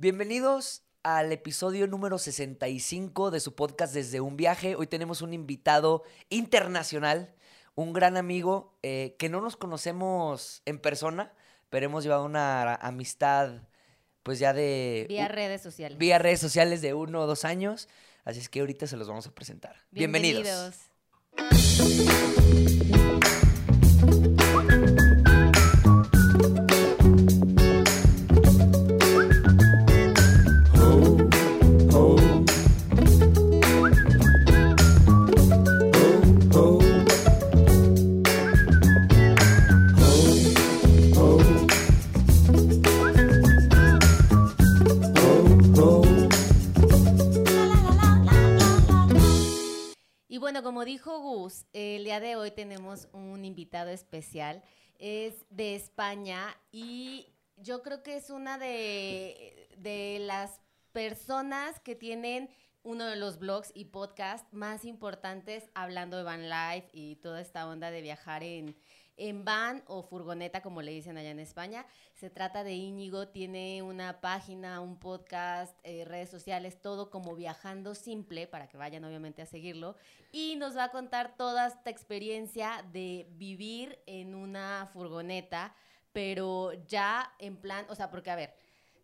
Bienvenidos al episodio número 65 de su podcast Desde un viaje. Hoy tenemos un invitado internacional, un gran amigo eh, que no nos conocemos en persona, pero hemos llevado una amistad pues ya de... Vía redes sociales. Vía redes sociales de uno o dos años. Así es que ahorita se los vamos a presentar. Bienvenidos. Como dijo Gus, el día de hoy tenemos un invitado especial. Es de España y yo creo que es una de, de las personas que tienen uno de los blogs y podcasts más importantes hablando de van life y toda esta onda de viajar en, en van o furgoneta, como le dicen allá en España. Se trata de Íñigo, tiene una página, un podcast, eh, redes sociales, todo como viajando simple, para que vayan obviamente a seguirlo. Y nos va a contar toda esta experiencia de vivir en una furgoneta, pero ya en plan, o sea, porque a ver,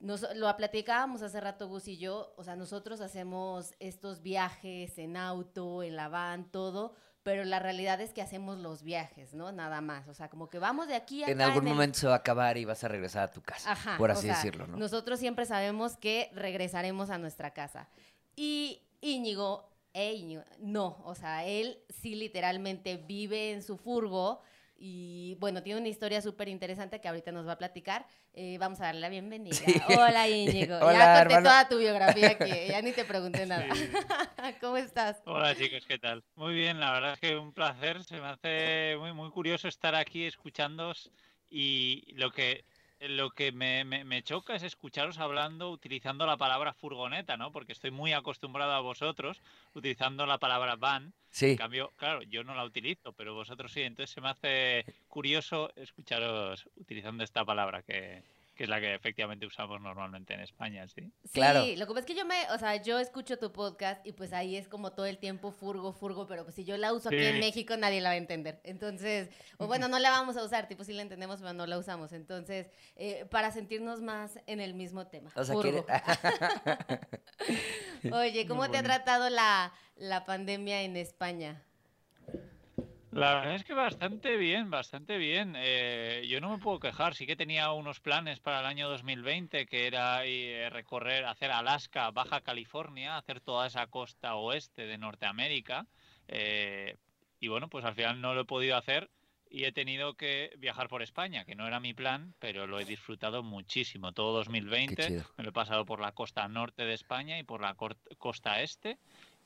nos, lo platicábamos hace rato Gus y yo, o sea, nosotros hacemos estos viajes en auto, en la van, todo, pero la realidad es que hacemos los viajes, ¿no? Nada más. O sea, como que vamos de aquí a En algún momento se va a acabar y vas a regresar a tu casa, Ajá, por así decirlo, ¿no? Nosotros siempre sabemos que regresaremos a nuestra casa. Y Íñigo, eh, Íñigo, no, o sea, él sí literalmente vive en su furgo y bueno, tiene una historia súper interesante que ahorita nos va a platicar. Eh, vamos a darle la bienvenida. Hola, Íñigo. ya conté toda tu biografía aquí, ya ni te pregunté nada. ¿Cómo estás? Hola, chicos, ¿qué tal? Muy bien, la verdad es que un placer. Se me hace muy, muy curioso estar aquí escuchándos y lo que lo que me, me, choca es escucharos hablando utilizando la palabra furgoneta, ¿no? Porque estoy muy acostumbrado a vosotros utilizando la palabra van. Sí. En cambio, claro, yo no la utilizo, pero vosotros sí. Entonces se me hace curioso escucharos utilizando esta palabra que, que es la que efectivamente usamos normalmente en España, ¿sí? Sí, claro. lo que pasa es que yo me, o sea, yo escucho tu podcast y pues ahí es como todo el tiempo furgo, furgo, pero pues si yo la uso aquí en México nadie la va a entender. Entonces, o bueno, no la vamos a usar, tipo sí la entendemos, pero no la usamos. Entonces, eh, para sentirnos más en el mismo tema. O sea, furgo. Oye, ¿cómo te ha tratado la, la pandemia en España? La verdad es que bastante bien, bastante bien. Eh, yo no me puedo quejar. Sí que tenía unos planes para el año 2020, que era eh, recorrer, hacer Alaska, Baja California, hacer toda esa costa oeste de Norteamérica. Eh, y bueno, pues al final no lo he podido hacer y he tenido que viajar por España, que no era mi plan, pero lo he disfrutado muchísimo. Todo 2020 me lo he pasado por la costa norte de España y por la costa este.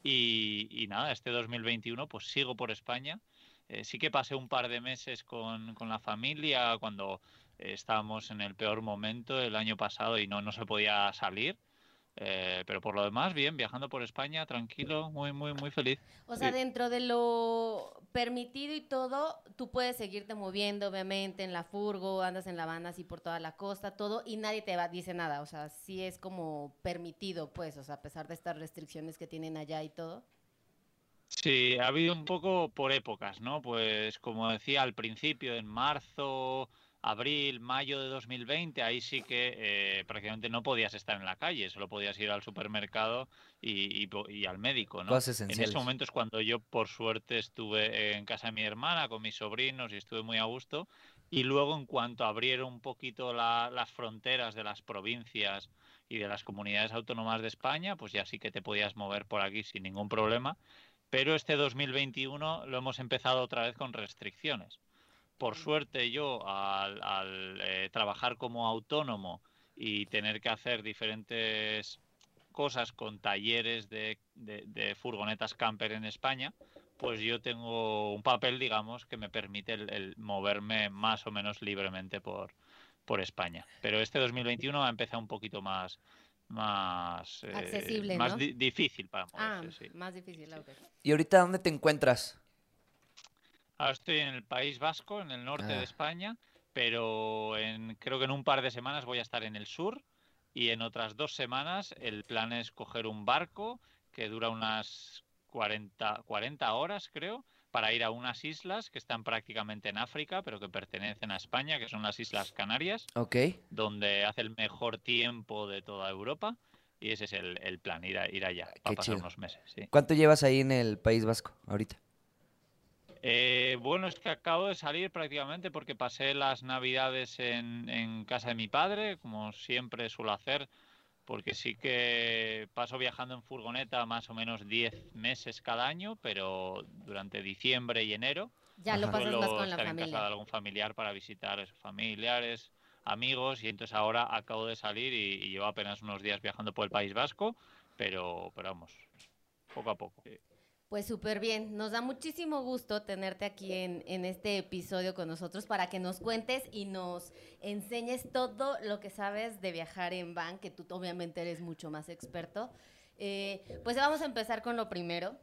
Y, y nada, este 2021 pues sigo por España eh, sí que pasé un par de meses con, con la familia cuando estábamos en el peor momento el año pasado y no, no se podía salir. Eh, pero por lo demás, bien, viajando por España, tranquilo, muy, muy, muy feliz. O sea, dentro de lo permitido y todo, tú puedes seguirte moviendo, obviamente, en la furgo, andas en la banda así por toda la costa, todo, y nadie te va, dice nada. O sea, sí es como permitido, pues, o sea, a pesar de estas restricciones que tienen allá y todo. Sí, ha habido un poco por épocas, ¿no? Pues como decía al principio, en marzo, abril, mayo de 2020, ahí sí que eh, prácticamente no podías estar en la calle, solo podías ir al supermercado y, al médico, ¿no? En ese momento es cuando yo, por suerte, estuve en casa de mi hermana con mis sobrinos y estuve muy a gusto. Y luego, en cuanto abrieron un poquito las fronteras de las provincias y de las comunidades autónomas de España, pues ya sí que te podías mover por aquí sin ningún problema pero este 2021 lo hemos empezado otra vez con restricciones. Por suerte yo al, eh, trabajar como autónomo y tener que hacer diferentes cosas con talleres de, furgonetas camper en España, pues yo tengo un papel, digamos, que me permite el, moverme más o menos libremente por, por España. Pero este 2021 ha empezado un poquito más, más eh, accesible, más difícil para ah, más difícil, ¿Y ahorita dónde te encuentras? Ahora estoy en el País Vasco, en el norte de ah. España, pero en, creo que en un par de semanas voy a estar en el sur y en otras dos semanas el plan es coger un barco que dura unas 40, 40 horas, creo, para ir a unas islas que están prácticamente en África, pero que pertenecen a España, que son las Islas Canarias, donde hace el mejor tiempo de toda Europa. Y ese es el, el plan, ir, a- ir allá, para pasar chido. unos meses. Sí. ¿Cuánto llevas ahí en el País Vasco ahorita? Eh, bueno, es que acabo de salir prácticamente porque pasé las navidades en, en casa de mi padre, como siempre suelo hacer, porque sí que paso viajando en furgoneta más o menos 10 meses cada año, pero durante diciembre y enero Ya lo pasas más con la estar en casa de familia. algún familiar para visitar a esos familiares, amigos, y entonces ahora acabo de salir y, y llevo apenas unos días viajando por el País Vasco, pero, pero vamos, poco a poco. Pues súper bien, nos da muchísimo gusto tenerte aquí en, en este episodio con nosotros para que nos cuentes y nos enseñes todo lo que sabes de viajar en van, que tú obviamente eres mucho más experto. Eh, pues vamos a empezar con lo primero.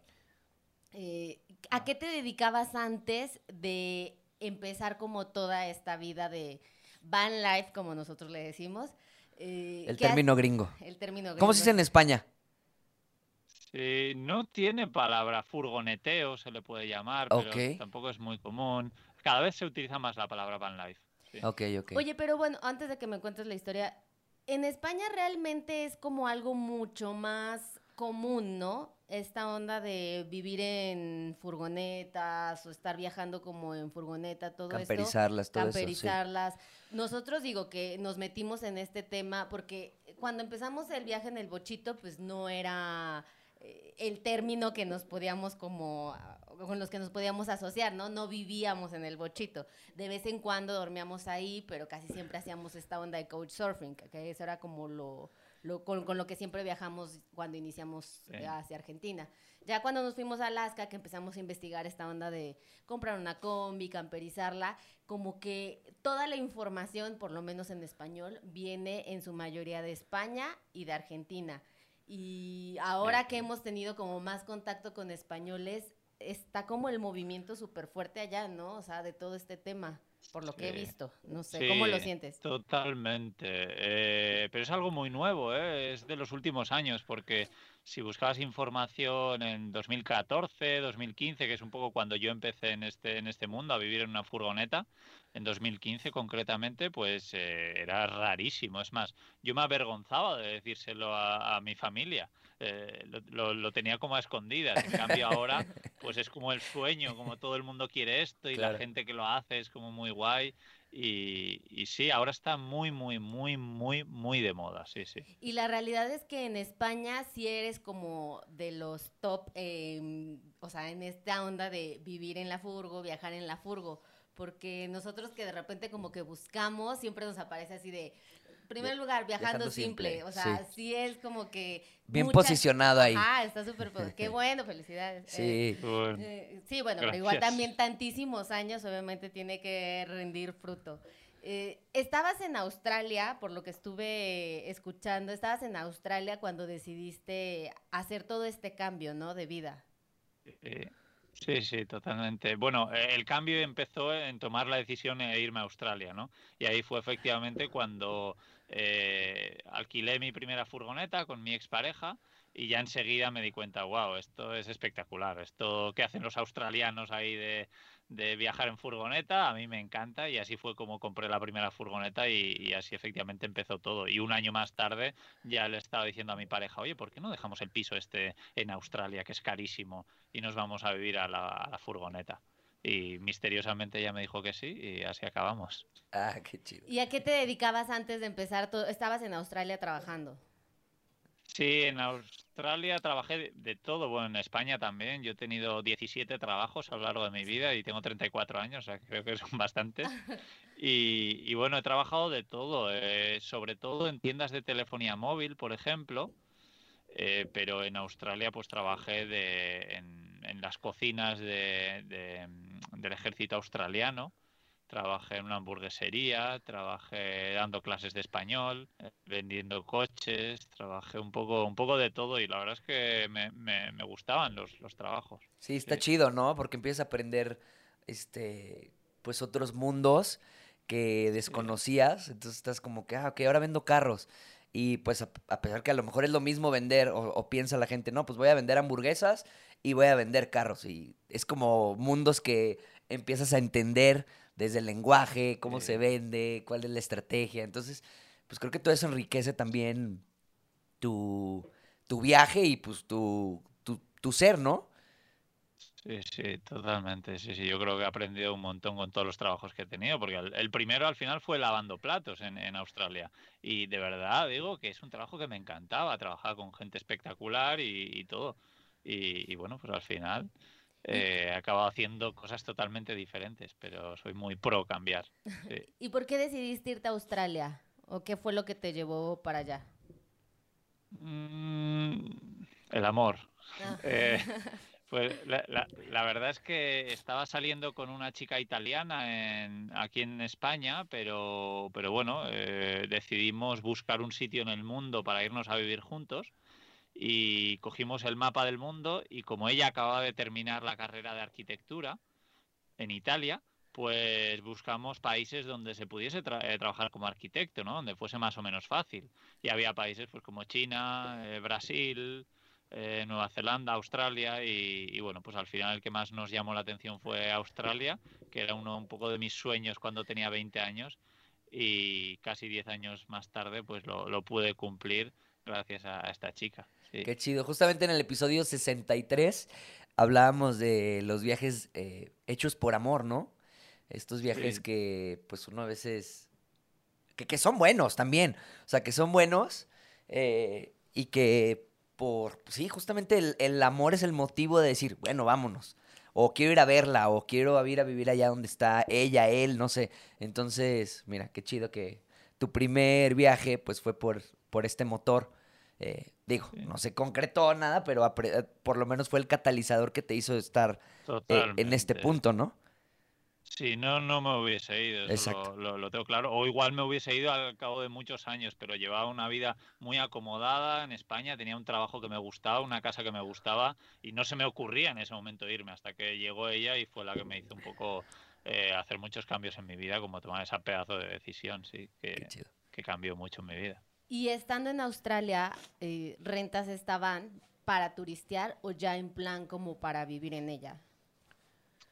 Eh, ¿A qué te dedicabas antes de empezar como toda esta vida de van life, como nosotros le decimos? Eh, El ¿qué has- término gringo. El término ¿Cómo se dice gringo. en España? Sí, no tiene palabra furgoneteo, se le puede llamar, pero tampoco es muy común. Cada vez se utiliza más la palabra van life. sí. Ok, ok. Oye, pero bueno, antes de que me cuentes la historia, en España realmente es como algo mucho más común, ¿no? Esta onda de vivir en furgonetas o estar viajando como en furgoneta, todo esto. Camperizarlas, todo eso. sí. Camperizarlas. Nosotros digo que nos metimos en este tema porque cuando empezamos el viaje en el bochito, pues no era eh, el término que nos podíamos como con los que nos podíamos asociar, ¿no? No vivíamos en el bochito. De vez en cuando dormíamos ahí, pero casi siempre hacíamos esta onda de couchsurfing, que eso era como lo, lo- con, con lo que siempre viajamos cuando iniciamos Sí. eh, hacia Argentina. Ya cuando nos fuimos a Alaska, que empezamos a investigar esta onda de comprar una combi, camperizarla, como que toda la información, por lo menos en español, viene en su mayoría de España y de Argentina. Y ahora que hemos tenido como más contacto con españoles, está como el movimiento súper fuerte allá, ¿no? O sea, de todo este tema, por lo que he visto. No sé, ¿cómo lo sientes? Totalmente. eh, pero es algo muy nuevo, ¿eh? Es de los últimos años, porque si buscabas información en 2014, 2015, que es un poco cuando yo empecé en este, en este mundo a vivir en una furgoneta, en 2015 concretamente, pues eh, era rarísimo. Es más, yo me avergonzaba de decírselo a, a mi familia. Eh, lo, lo- lo tenía como a escondidas. En cambio ahora, pues es como el sueño, como todo el mundo quiere esto y Claro. la gente que lo hace es como muy guay. Y, y sí, ahora está muy, muy, muy, muy, muy de moda, sí, sí. Y la realidad es que en España sí eres como de los top, eh, o sea, en esta onda de vivir en la furgo, viajar en la furgo, porque nosotros que de repente como que buscamos, siempre nos aparece así de, primer lugar, viajando, viajando simple, simple, o sea, sí. sí, es como que... Bien muchas- posicionado ahí. Ah, está súper, qué bueno, felicidades. Eh, Sí. Bueno, eh, sí, bueno, pero igual también tantísimos años, obviamente tiene que rendir fruto. Eh, estabas en Australia, por lo que estuve escuchando, estabas en Australia cuando decidiste hacer todo este cambio, ¿no? De vida. eh, sí, sí, totalmente. Bueno, eh, el cambio empezó en tomar la decisión de irme a Australia, ¿no? Y ahí fue efectivamente cuando eh, alquilé mi primera furgoneta con mi expareja y ya enseguida me di cuenta, wow, esto es espectacular, esto que hacen los australianos ahí de, viajar en furgoneta, a mí me encanta y así fue como compré la primera furgoneta y, así efectivamente empezó todo. Y un año más tarde ya le estaba diciendo a mi pareja, oye, ¿por qué no dejamos el piso este en Australia, que es carísimo, y nos vamos a vivir a la furgoneta? Y misteriosamente ella me dijo que sí y así acabamos. Ah, qué chido. ¿Y a qué te dedicabas antes de empezar? todo? Estabas en Australia trabajando. Sí, en Australia trabajé de, todo, bueno, en España también. Yo he tenido 17 trabajos a lo largo de mi vida y tengo 34 años, o sea, creo que son bastantes. Y, y bueno, he trabajado de todo, eh, sobre todo en tiendas de telefonía móvil, por ejemplo, eh, pero en Australia pues trabajé de, en, en las cocinas de, de, del ejército australiano. Trabajé en una hamburguesería, trabajé dando clases de español, eh, vendiendo coches, trabajé un poco, un poco de todo y la verdad es que me, me, me gustaban los, los trabajos. Sí, está Sí. chido, ¿no? Porque empiezas a aprender, este, pues otros mundos que desconocías. Entonces estás como que, ah, ok, ahora vendo carros. Y pues a, a pesar que a lo mejor es lo mismo vender o, o piensa la gente, no, pues voy a vender hamburguesas y voy a vender carros. Y es como mundos que empiezas a entender desde el lenguaje, cómo Sí. se vende, cuál es la estrategia. Entonces, pues creo que todo eso enriquece también tu, tu viaje y pues tu, tu, tu ser, ¿no? Sí, sí, totalmente. Sí, sí, yo creo que he aprendido un montón con todos los trabajos que he tenido, porque el, el primero al final fue lavando platos en, en Australia. Y de verdad digo que es un trabajo que me encantaba, trabajar con gente espectacular y, y todo. Y, y bueno, pues al final eh, he acabado haciendo cosas totalmente diferentes, pero soy muy pro cambiar. sí. ¿Y por qué decidiste irte a Australia? ¿O qué fue lo que te llevó para allá? Mm, el amor. Ah. Eh, pues la, la- la verdad es que estaba saliendo con una chica italiana en- aquí en España, pero, pero bueno, eh, decidimos buscar un sitio en el mundo para irnos a vivir juntos y cogimos el mapa del mundo y como ella acababa de terminar la carrera de arquitectura en Italia, pues buscamos países donde se pudiese tra- eh, trabajar como arquitecto, ¿no? Donde fuese más o menos fácil. Y había países pues como China, eh, Brasil, eh, Nueva Zelanda, Australia y, bueno, pues al final el que más nos llamó la atención fue Australia, que era uno un poco de mis sueños cuando tenía 20 años y casi 10 años más tarde pues lo pude cumplir gracias a esta chica. Sí. Qué chido. Justamente en el episodio 63 hablábamos de los viajes eh, hechos por amor, ¿no? Estos viajes Sí. que pues uno a veces... Que, que son buenos también. O sea, que son buenos eh, y que por... Sí, justamente el, el amor es el motivo de decir, bueno, vámonos. O quiero ir a verla, o quiero ir a vivir allá donde está ella, él, no sé. Entonces, mira, qué chido que tu primer viaje pues fue por, por este motor. Eh, digo, Sí. no se concretó nada, pero por lo menos fue el catalizador que te hizo estar eh, en este punto, ¿no? Sí, no, no me hubiese ido, Exacto. lo, lo- lo tengo claro. O igual me hubiese ido al cabo de muchos años, pero llevaba una vida muy acomodada en España, tenía un trabajo que me gustaba, una casa que me gustaba, y no se me ocurría en ese momento irme, hasta que llegó ella y fue la que me hizo un poco eh, hacer muchos cambios en mi vida, como tomar ese pedazo de decisión, sí, que, que cambió mucho en mi vida. Y estando en Australia, eh, ¿rentas esta van para turistear o ya en plan como para vivir en ella?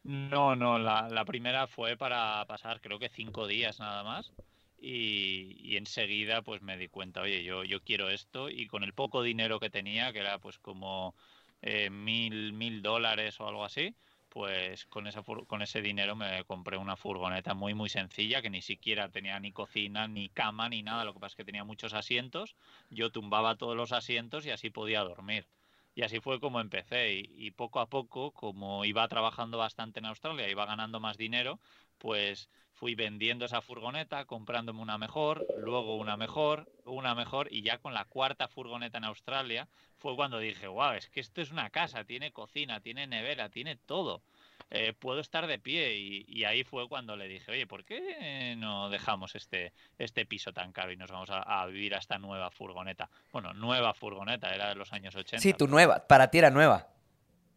No, no, la, primera fue para pasar creo que cinco días nada más y, y enseguida pues me di cuenta, oye, yo, yo quiero esto y con el poco dinero que tenía, que era pues como eh, mil, mil dólares o algo así, pues con, esa, con ese dinero me compré una furgoneta muy muy sencilla que ni siquiera tenía ni cocina, ni cama, ni nada, lo que pasa es que tenía muchos asientos, yo tumbaba todos los asientos y así podía dormir. Y así fue como empecé. Y, y poco a poco, como iba trabajando bastante en Australia, iba ganando más dinero, pues fui vendiendo esa furgoneta, comprándome una mejor, luego una mejor, una mejor, y ya con la cuarta furgoneta en Australia fue cuando dije, wow, es que esto es una casa, tiene cocina, tiene nevera, tiene todo. Eh, puedo estar de pie y, y ahí fue cuando le dije, oye, ¿por qué no dejamos este, este piso tan caro y nos vamos a, a vivir a esta nueva furgoneta? Bueno, nueva furgoneta, era de los años 80. Sí, tu nueva, para ti era nueva.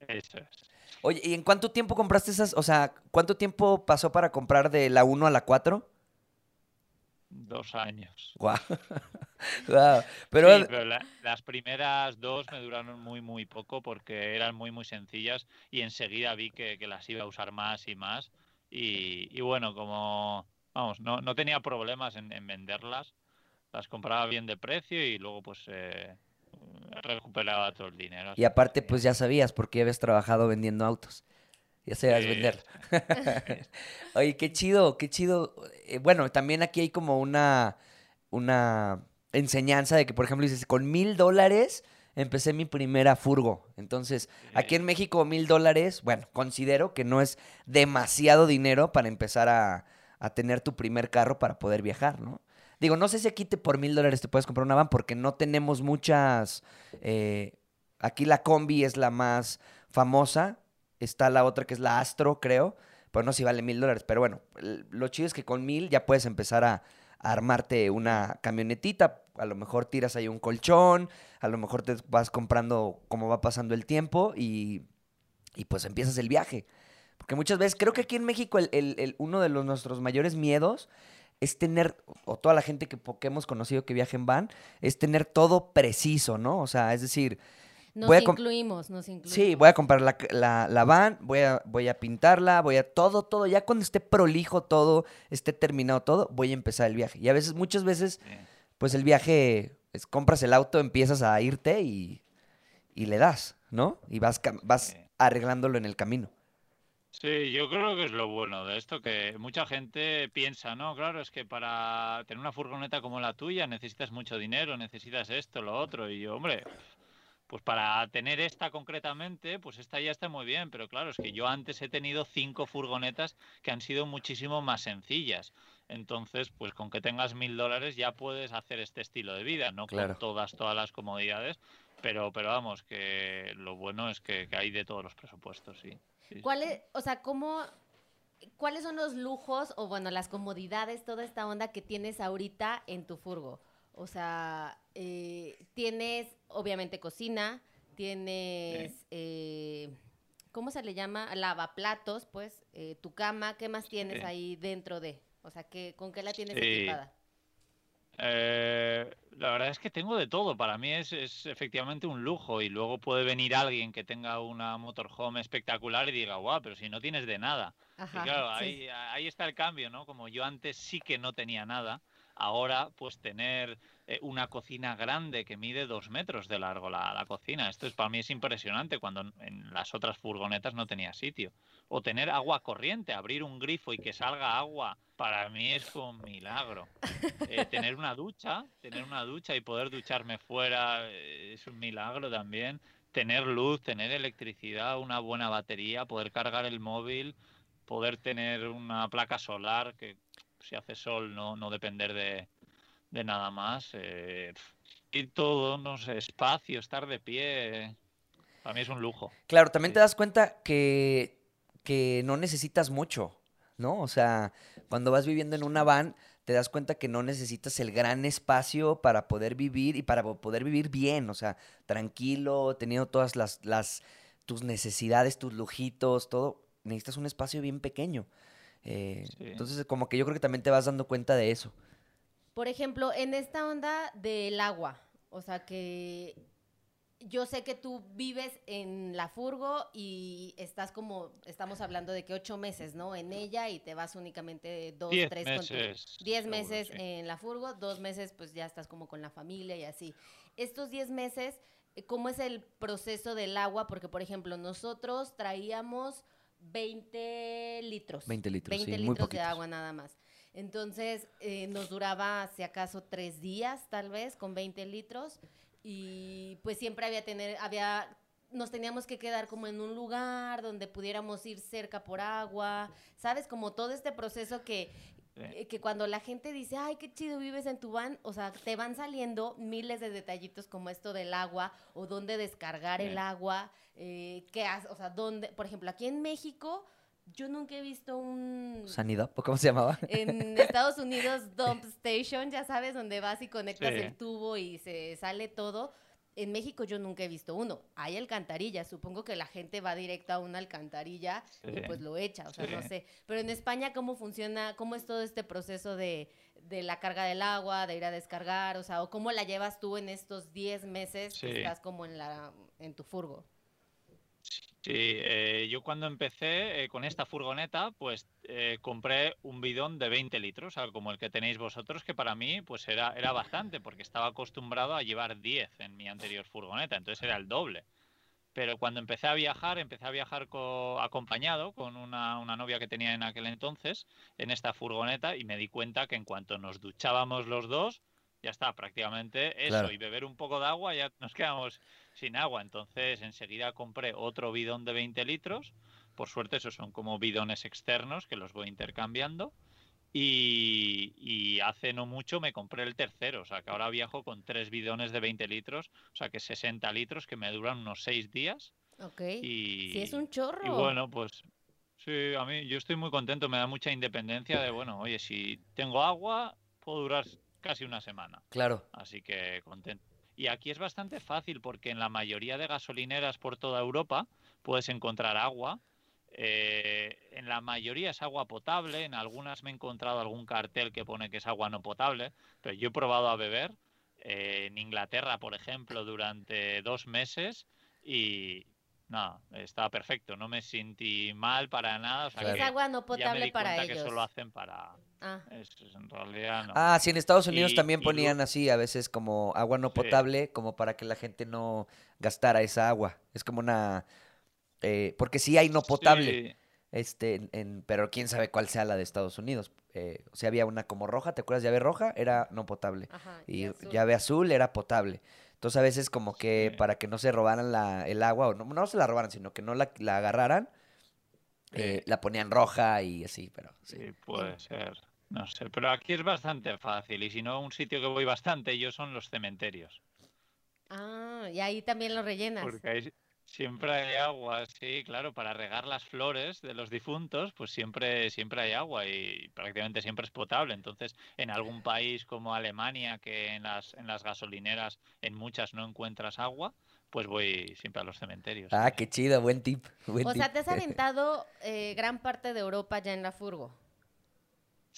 Eso es. Oye, ¿y en cuánto tiempo compraste esas? O sea, ¿cuánto tiempo pasó para comprar de la 1 a la 4? Dos años. Guau. Guau. Pero, Sí, pero la- las primeras dos me duraron muy, muy poco porque eran muy, muy sencillas y enseguida vi que, que las iba a usar más y más. Y, y bueno, como, vamos, no, no tenía problemas en, en venderlas, las compraba bien de precio y luego pues eh, recuperaba todo el dinero. y aparte, pues ya sabías porque habías trabajado vendiendo autos. Ya sabías Sí, vender. Oye, qué chido, qué chido. Eh, bueno, también aquí hay como una, una enseñanza de que, por ejemplo, dices, con mil dólares empecé mi primera furgo. Entonces, aquí en México, mil dólares, bueno, considero que no es demasiado dinero para empezar a, a tener tu primer carro para poder viajar, ¿no? Digo, no sé si aquí te, por mil dólares te puedes comprar una van porque no tenemos muchas... eh, aquí la combi es la más famosa. Está la otra que es la Astro, creo. Pero no sé si vale mil dólares. Pero bueno, lo chido es que con mil ya puedes empezar a, armarte una camionetita. A lo mejor tiras ahí un colchón. A lo mejor te vas comprando como va pasando el tiempo. Y, y pues empiezas el viaje. Porque muchas veces, creo que aquí en México el- el- uno de los, nuestros mayores miedos es tener, o toda la gente que, que hemos conocido que viaja en van, es tener todo preciso, ¿no? O sea, es decir, Nos Voy a com- incluimos, nos incluimos. Sí, voy a comprar la, la, la van, voy a, voy a pintarla, voy a todo, todo. Ya cuando esté prolijo todo, esté terminado todo, voy a empezar el viaje. Y a veces, muchas veces, pues el viaje, es, compras el auto, empiezas a irte y, y le das, ¿no? Y vas, vas arreglándolo en el camino. Sí, yo creo que es lo bueno de esto, que mucha gente piensa, no, claro, es que para tener una furgoneta como la tuya necesitas mucho dinero, necesitas esto, lo otro, y yo, hombre, pues para tener esta concretamente, pues esta ya está muy bien, pero claro, es que yo antes he tenido cinco furgonetas que han sido muchísimo más sencillas. Entonces, pues con que tengas mil dólares ya puedes hacer este estilo de vida, no Claro. con todas, todas las comodidades, pero, pero vamos, que lo bueno es que, que hay de todos los presupuestos, sí. Sí, sí. ¿Cuál es, o sea, cómo, cuáles son los lujos o bueno, las comodidades, toda esta onda que tienes ahorita en tu furgo? O sea, eh, tienes obviamente cocina, tienes, eh, ¿cómo se le llama? Lavaplatos, pues, eh, tu cama, ¿qué más tienes Sí. ahí dentro de? O sea, ¿qué, ¿con qué la tienes equipada? Eh, la verdad es que tengo de todo. Para mí es, es efectivamente un lujo y luego puede venir alguien que tenga una motorhome espectacular y diga, guau, pero si no tienes de nada. Y claro, sí. ahí, ahí está el cambio, ¿no? Como yo antes sí que no tenía nada, ahora pues tener eh, una cocina grande que mide dos metros de largo la, la cocina. Esto es, para mí es impresionante cuando en- las otras furgonetas no tenía sitio. O tener agua corriente, abrir un grifo y que salga agua, para mí es un milagro. Eh, tener una ducha, tener una ducha y poder ducharme fuera eh, es un milagro también. Tener luz, tener electricidad, una buena batería, poder cargar el móvil, poder tener una placa solar que si hace sol no, no depender de, de nada más. eh, y todo, no sé, espacio, estar de pie. Para mí es un lujo. Claro, también Sí. te das cuenta que, que no necesitas mucho, ¿no? O sea, cuando vas viviendo en una van, te das cuenta que no necesitas el gran espacio para poder vivir y para po- poder vivir bien, o sea, tranquilo, teniendo todas las, las tus necesidades, tus lujitos, todo. Necesitas un espacio bien pequeño. Eh, Sí. Entonces, como que yo creo que también te vas dando cuenta de eso. Por ejemplo, en esta onda del agua, o sea que yo sé que tú vives en la furgo y estás como, estamos hablando de que ocho meses, ¿no? En ella y te vas únicamente dos, Diez tres, con tu- meses, diez seguro, meses sí. en la furgo, dos meses pues ya estás como con la familia y así. Estos diez meses, eh, ¿cómo es el proceso del agua? Porque, por ejemplo, nosotros traíamos 20 litros. 20 litros, 20 sí, muy litros de poquitos. agua nada más. Entonces, eh, nos duraba, si acaso, tres días, tal vez, con 20 litros. Y pues siempre había tener, había, nos teníamos que quedar como en un lugar donde pudiéramos ir cerca por agua, ¿sabes? Como todo este proceso que, Sí. eh, que cuando la gente dice, ay, qué chido vives en tu van, o sea, te van saliendo miles de detallitos como esto del agua o dónde descargar el agua, eh, qué haces, o sea, dónde, por ejemplo, aquí en México, yo nunca he visto un... Sanidad, ¿o cómo se llamaba? En Estados Unidos, Dump Station, ya sabes, donde vas y conectas Sí. el tubo y se sale todo. En México yo nunca he visto uno. Hay alcantarillas. Supongo que la gente va directo a una alcantarilla y pues lo echa. O sea, no sé. Pero en España, ¿cómo funciona? ¿Cómo es todo este proceso de, de la carga del agua, de ir a descargar? O sea, ¿o cómo la llevas tú en estos 10 meses que estás como en, la, en tu furgo? Sí, eh, yo cuando empecé eh, con esta furgoneta, pues eh, compré un bidón de 20 litros, sea, como el que tenéis vosotros, que para mí pues era, era bastante, porque estaba acostumbrado a llevar 10 en mi anterior furgoneta, entonces era el doble. Pero cuando empecé a viajar, empecé a viajar co- acompañado con una, una novia que tenía en aquel entonces en esta furgoneta y me di cuenta que en cuanto nos duchábamos los dos, ya está, prácticamente eso, Claro. y beber un poco de agua, ya nos quedamos sin agua. Entonces enseguida compré otro bidón de 20 litros. Por suerte esos son como bidones externos que los voy intercambiando. Y, y hace no mucho me compré el tercero, o sea que ahora viajo con tres bidones de 20 litros, o sea que 60 litros que me duran unos seis días. Ok. Y, Sí, es un chorro. y bueno, pues sí, a mí yo estoy muy contento, me da mucha independencia de, bueno, oye, si tengo agua, puedo durar casi una semana. Claro. Así que contento. Y aquí es bastante fácil porque en la mayoría de gasolineras por toda Europa puedes encontrar agua eh, en la mayoría es agua potable, en algunas me he encontrado algún cartel que pone que es agua no potable, pero yo he probado a beber eh, en Inglaterra, por ejemplo, durante dos meses y nada, estaba perfecto, no me sentí mal para nada. O sea, es agua no potable para ellos. que eso lo hacen para... Ah. en realidad no. Ah, sí, en Estados Unidos también ponían así, a veces como agua no potable, como para que la gente no gastara esa agua. Es como una eh, porque sí hay no potable. Este, en, pero quién sabe cuál sea la de Estados Unidos. Eh, o sea, había una como roja, ¿te acuerdas? Llave roja era no potable. y, llave azul era potable. Entonces a veces como que para que no se robaran la, el agua, o no, no se la robaran, sino que no la, la agarraran, eh, la ponían roja y así, pero sí. puede ser. No sé, pero aquí es bastante fácil. Y si no, un sitio que voy bastante yo son los cementerios. Ah, y ahí también lo rellenas. Porque ahí, Siempre hay agua, sí, claro, para regar las flores de los difuntos, pues siempre, siempre hay agua y prácticamente siempre es potable. Entonces, en algún país como Alemania, que en las, en las gasolineras en muchas no encuentras agua, pues voy siempre a los cementerios. Ah, qué chido, buen tip. o sea, te has aventado eh, gran parte de Europa ya en la furgo.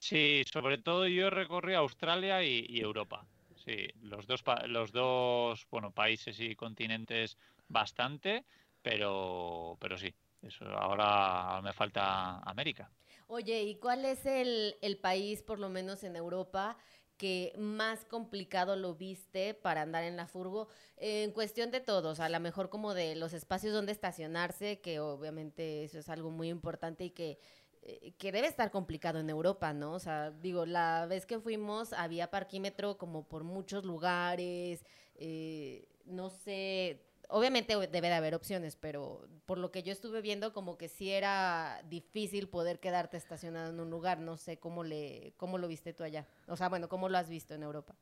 Sí, sobre todo yo recorrí Australia y, Europa. Sí, los dos, los dos bueno, países y continentes bastante, pero, pero sí, eso ahora me falta América. Oye, ¿y cuál es el, país, por lo menos en Europa, que más complicado lo viste para andar en la furgo? en cuestión de todos, a lo mejor como de los espacios donde estacionarse, que obviamente eso es algo muy importante y que eh, que debe estar complicado en Europa, ¿no? O sea, digo, la vez que fuimos había parquímetro como por muchos lugares, eh, no sé, obviamente debe de haber opciones, pero por lo que yo estuve viendo, como que sí era difícil poder quedarte estacionado en un lugar. No sé cómo, le, cómo lo viste tú allá. O sea, bueno, ¿cómo lo has visto en Europa?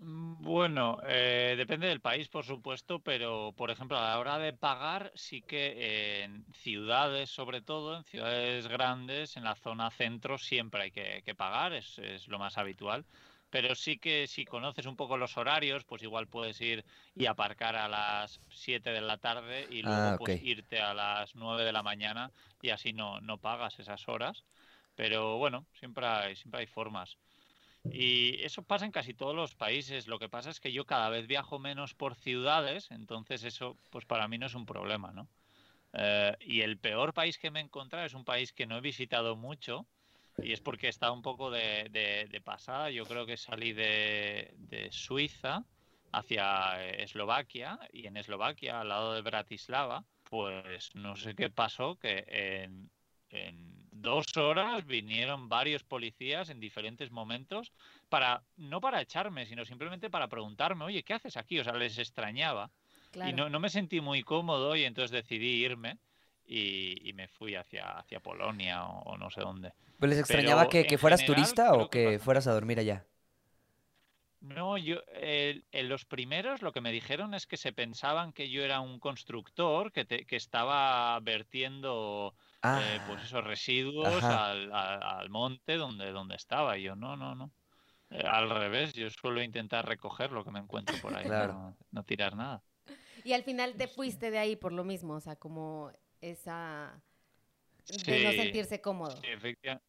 Mm, bueno, eh, depende del país, por supuesto, pero por ejemplo, a la hora de pagar, sí que en ciudades, sobre todo, en ciudades grandes, en la zona centro, siempre hay que, que pagar, es, es lo más habitual pero sí que si conoces un poco los horarios, pues igual puedes ir y aparcar a las 7 de la tarde y luego ah, pues, irte a las 9 de la mañana y así no, no pagas esas horas. Pero bueno, siempre hay, siempre hay formas. Y eso pasa en casi todos los países. Lo que pasa es que yo cada vez viajo menos por ciudades, entonces eso pues para mí no es un problema, ¿no? Eh, y el peor país que me he encontrado es un país que no he visitado mucho, y es porque está un poco de, pasada. Yo creo que salí de, Suiza hacia Eslovaquia y en Eslovaquia, al lado de Bratislava, pues no sé qué pasó, que en, dos horas vinieron varios policías en diferentes momentos para, no para echarme, sino simplemente para preguntarme, oye, ¿qué haces aquí? O sea, les extrañaba. Y no, no me sentí muy cómodo y entonces decidí irme y, me fui hacia, hacia Polonia o, no sé dónde. ¿Pero les extrañaba que, fueras turista o que, fueras a dormir allá? No, yo, en los primeros lo que me dijeron es que se pensaban que yo era un constructor que, que estaba vertiendo eh, pues ah, esos residuos al, monte donde, donde estaba. Y yo, no, no, no. Eh, al revés, yo suelo intentar recoger lo que me encuentro por ahí, no, no tirar nada. Y al final te fuiste de ahí por lo mismo, o sea, como esa de no sentirse cómodo. Sí, efectivamente.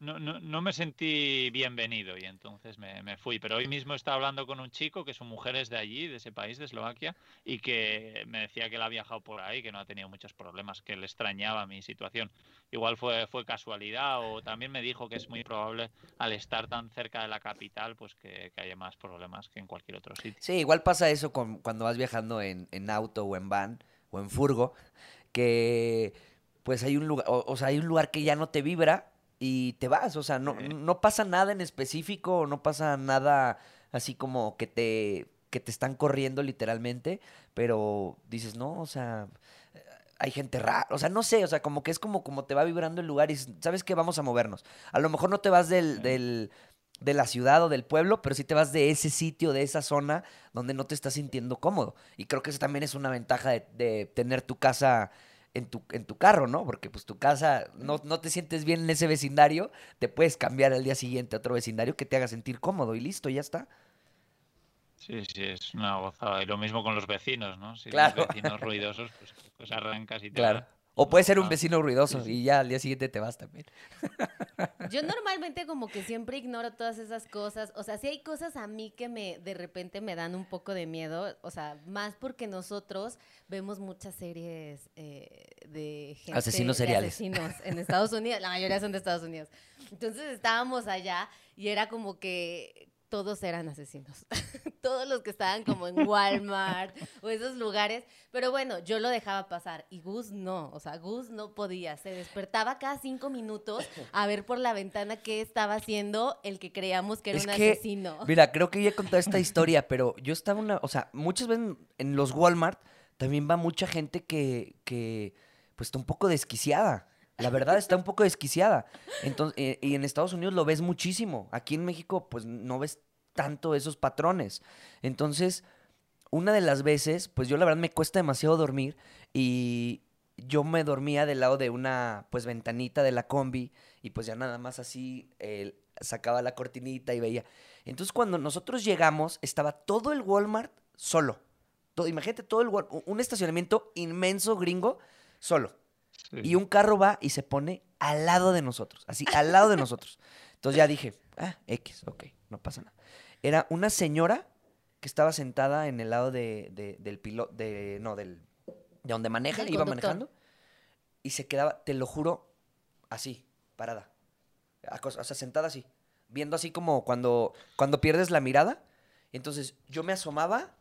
No, no, no, me sentí bienvenido y entonces me, me, fui. Pero hoy mismo estaba hablando con un chico que su mujer es de allí, de ese país, de Eslovaquia, y que me decía que él ha viajado por ahí, que no ha tenido muchos problemas, que le extrañaba mi situación. Igual fue, fue casualidad o también me dijo que es muy probable al estar tan cerca de la capital, pues que, que haya más problemas que en cualquier otro sitio. Sí, igual pasa eso con, cuando vas viajando en, en auto o en van o en furgo que pues hay un lugar, o, sea, hay un lugar que ya no te vibra y te vas, o sea, no, no pasa nada en específico, no pasa nada así como que te, que te están corriendo literalmente, pero dices, no, o sea, hay gente rara, o sea, no sé, o sea, como que es como, como te va vibrando el lugar y sabes que vamos a movernos. A lo mejor no te vas del, del, de la ciudad o del pueblo, pero sí te vas de ese sitio, de esa zona donde no te estás sintiendo cómodo. Y creo que eso también es una ventaja de, de tener tu casa en tu, en tu carro, ¿no? Porque pues tu casa no, no te sientes bien en ese vecindario, te puedes cambiar al día siguiente a otro vecindario que te haga sentir cómodo y listo, ya está. Sí, sí, es una gozada. Y lo mismo con los vecinos, ¿no? Si claro. los vecinos ruidosos, pues, pues, arrancas y te Claro. O puede ser un Ajá. vecino ruidoso Sí, sí. y ya al día siguiente te vas también. Yo normalmente como que siempre ignoro todas esas cosas. O sea, sí hay cosas a mí que me de repente me dan un poco de miedo. O sea, más porque nosotros vemos muchas series eh, de gente, Asesinos de seriales. asesinos en Estados Unidos. La mayoría son de Estados Unidos. Entonces estábamos allá y era como que todos eran asesinos. todos los que estaban como en Walmart o esos lugares. Pero bueno, yo lo dejaba pasar. Y Gus no. O sea, Gus no podía. Se despertaba cada cinco minutos a ver por la ventana qué estaba haciendo el que creíamos que era Es un que, asesino. Mira, creo que ya he contado esta historia, pero yo estaba una, o sea, muchas veces en los Walmart también va mucha gente que, que pues está un poco desquiciada. La verdad está un poco desquiciada. Entonces, eh, y en Estados Unidos lo ves muchísimo. Aquí en México, pues no ves tanto esos patrones. Entonces, una de las veces, pues yo la verdad me cuesta demasiado dormir y yo me dormía del lado de una, pues, ventanita de la combi y pues ya nada más así sacaba la cortinita y veía. Entonces, cuando nosotros llegamos, estaba todo el Walmart solo. Todo, imagínate todo el un estacionamiento inmenso gringo solo. Sí. Y un carro va y se pone al lado de nosotros, así, al lado de nosotros. Entonces ya dije, ah, X, ok, no pasa nada. Era una señora que estaba sentada en el lado de, de- del piloto, de, no, del, de donde maneja, iba manejando, y se quedaba, te lo juro, así, parada. O sea, sentada así, viendo así como cuando, cuando pierdes la mirada. Entonces yo me asomaba,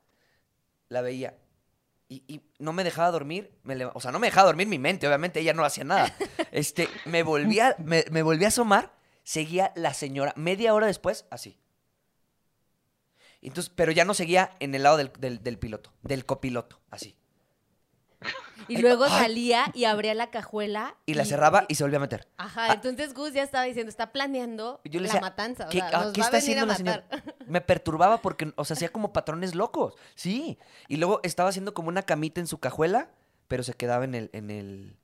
la veía, y, y no me dejaba dormir, me o sea, no me dejaba dormir mi mente, obviamente ella no hacía nada. Este, me volvía, me, me volví a asomar, seguía la señora, media hora después, así. Entonces, pero ya no seguía en el lado del, del- del piloto, del copiloto, así. Y luego salía y abría la cajuela. Y la cerraba y se volvía a meter. Ajá, entonces Gus ya estaba diciendo, está planeando Yo le la decía, matanza. O ¿qué, sea, ah, nos qué va está a venir a haciendo la señora? Me perturbaba porque, o sea, hacía como patrones locos. Sí. Y luego estaba haciendo como una camita en su cajuela, pero se quedaba en el, en el,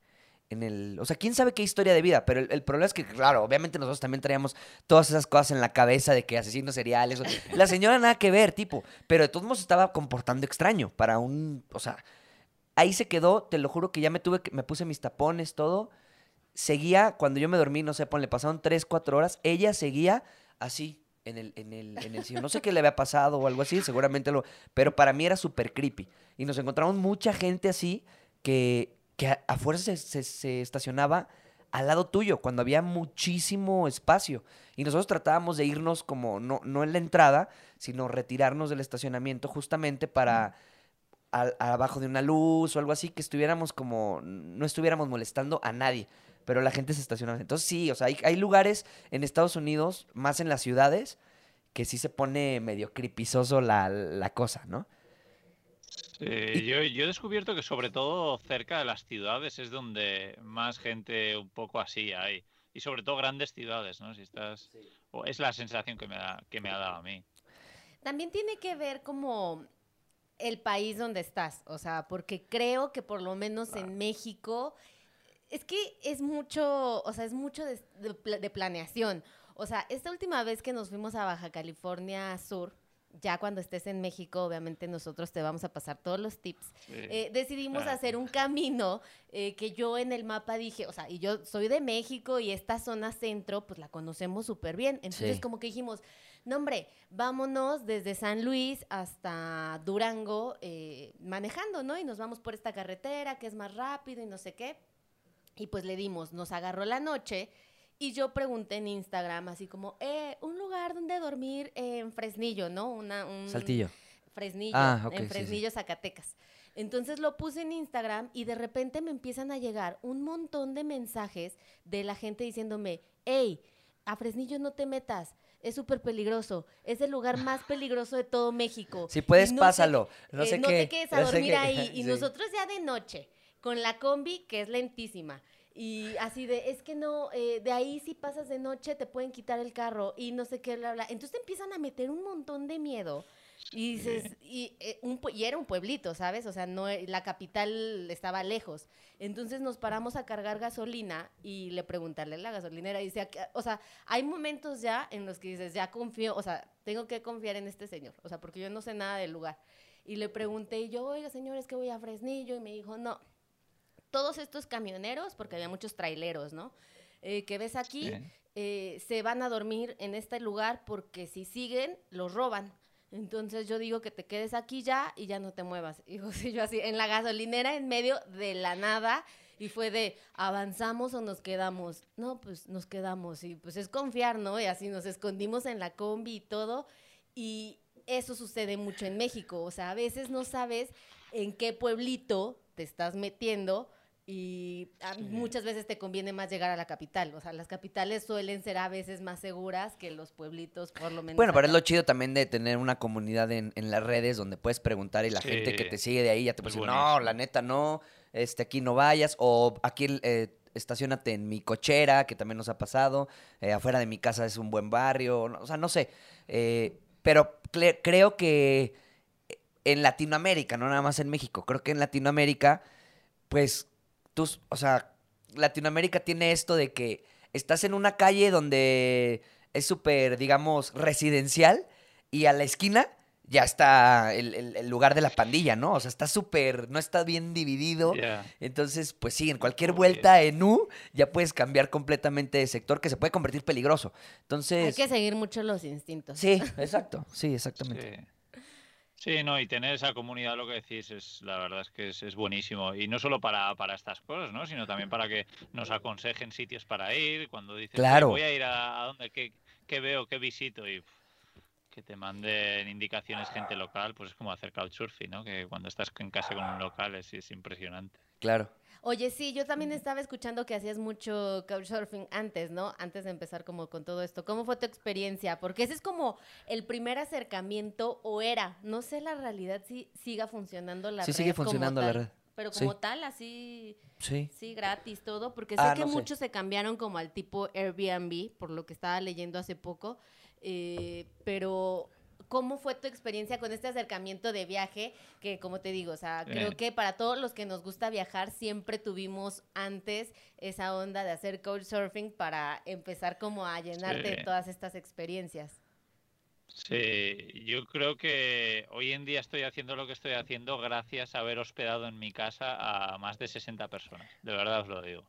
en el. O sea, quién sabe qué historia de vida. Pero el, el problema es que, claro, obviamente nosotros también traíamos todas esas cosas en la cabeza de que asesinos seriales. o- La señora nada que ver, tipo. Pero de todos modos estaba comportando extraño para un. O sea, ahí se quedó, te lo juro que ya me tuve que. Me puse mis tapones, todo. Seguía, cuando yo me dormí, no sé, ponle, pasaron tres, cuatro horas. Ella seguía así, en el, en el, en el sillón. No sé qué le había pasado o algo así, seguramente lo. Pero para mí era súper creepy. Y nos encontramos mucha gente así que, que a, fuerza se, se- se estacionaba al lado tuyo, cuando había muchísimo espacio. Y nosotros tratábamos de irnos como, no, no en la entrada, sino retirarnos del estacionamiento justamente para abajo de una luz o algo así, que estuviéramos como, no estuviéramos molestando a nadie. Pero la gente se estacionaba. Entonces sí, o sea, hay, hay lugares en Estados Unidos, más en las ciudades, que sí se pone medio cripizoso la, la cosa, ¿no? Sí, yo, yo he descubierto que sobre todo cerca de las ciudades es donde más gente un poco así hay. Y sobre todo grandes ciudades, ¿no? Si estás... o es la sensación que me, da, que me ha dado a mí. También tiene que ver como el país donde estás, o sea, porque creo que por lo menos en México es que es mucho, o sea, es mucho de, de pla- de planeación. O sea, esta última vez que nos fuimos a Baja California Sur, ya cuando estés en México, obviamente nosotros te vamos a pasar todos los tips. Sí. Eh, decidimos Claro. hacer un camino eh, que yo en el mapa dije, o sea, y yo soy de México y esta zona centro, pues la conocemos súper bien. Entonces, Sí. como que dijimos, no, hombre, vámonos desde San Luis hasta Durango eh, manejando, ¿no? Y nos vamos por esta carretera que es más rápido y no sé qué. Y pues le dimos, nos agarró la noche y yo pregunté en Instagram así como, eh, un lugar donde dormir en Fresnillo, ¿no? Una, un, Saltillo. Fresnillo, Ah, ok, sí, en sí. Fresnillo, Zacatecas. Entonces lo puse en Instagram y de repente me empiezan a llegar un montón de mensajes de la gente diciéndome, hey, a Fresnillo no te metas, es súper peligroso, es el lugar más peligroso de todo México. Si puedes, no pásalo. No eh, sé no qué. te quedes a no dormir qué. ahí. Y Sí. nosotros ya de noche, con la combi, que es lentísima. Y así de, es que no, eh, de ahí si pasas de noche te pueden quitar el carro y no sé qué, bla, bla. Entonces te empiezan a meter un montón de miedo. Y dices, y, eh, un y era un pueblito, ¿sabes? O sea, no, e- la capital estaba lejos. Entonces nos paramos a cargar gasolina y le preguntarle a la gasolinera. Y dice, "Aquí- o sea, hay momentos ya en los que dices, ya confío, o sea, tengo que confiar en este señor. O sea, porque yo no sé nada del lugar. Y le pregunté, y yo, oiga, señor, es que voy a Fresnillo. Y me dijo, no, todos estos camioneros, porque había muchos traileros, ¿no? Eh, que ves aquí, eh, se van a dormir en este lugar porque si siguen, los roban. Entonces yo digo que te quedes aquí ya y ya no te muevas. Y yo así, en la gasolinera, en medio de la nada, y fue de, ¿avanzamos o nos quedamos? No, pues nos quedamos, y pues es confiar, ¿no? Y así nos escondimos en la combi y todo, y eso sucede mucho en México, o sea, a veces no sabes en qué pueblito te estás metiendo, y muchas veces te conviene más llegar a la capital. O sea, las capitales suelen ser a veces más seguras que los pueblitos, por lo menos. Bueno, pero es lo chido también de tener una comunidad en, en las redes donde puedes preguntar y la gente que te sigue de ahí ya te puede decir, no, la neta no, este, aquí no vayas, o aquí eh, estacionate en mi cochera, que también nos ha pasado, eh, afuera de mi casa es un buen barrio, o sea, no sé. Eh, pero creo que en Latinoamérica, no nada más en México, creo que en Latinoamérica, pues o sea, Latinoamérica tiene esto de que estás en una calle donde es súper, digamos, residencial y a la esquina ya está el, lugar de la pandilla, ¿no? O sea, está súper, no está bien dividido. Entonces, pues sí, en cualquier vuelta en U ya puedes cambiar completamente de sector que se puede convertir peligroso. Entonces... Hay que seguir mucho los instintos. Sí, exacto, sí, exactamente. Sí, no, y tener esa comunidad, lo que decís, es la verdad es que es, buenísimo. Y no solo para, para, estas cosas, ¿no? Sino también para que nos aconsejen sitios para ir. Cuando dices, claro. voy a ir a, a donde, qué, qué, veo, qué visito. Y que te manden indicaciones gente local, pues es como hacer couchsurfing, ¿no? Que cuando estás en casa con un local es, es impresionante. Claro. Oye, sí, yo también estaba escuchando que hacías mucho couchsurfing antes, ¿no? Antes de empezar como con todo esto. ¿Cómo fue tu experiencia? Porque ese es como el primer acercamiento o era. No sé la realidad si siga funcionando la red. Sí, sigue funcionando la red. Pero como tal, así, sí. sí, gratis, todo, porque sé ah, que muchos se cambiaron como al tipo Airbnb, por lo que estaba leyendo hace poco, eh, pero ¿Cómo fue tu experiencia con este acercamiento de viaje? Que como te digo, o sea, creo que para todos los que nos gusta viajar, siempre tuvimos antes esa onda de hacer couchsurfing para empezar como a llenarte de todas estas experiencias. Sí, yo creo que hoy en día estoy haciendo lo que estoy haciendo gracias a haber hospedado en mi casa a más de 60 personas. De verdad os lo digo.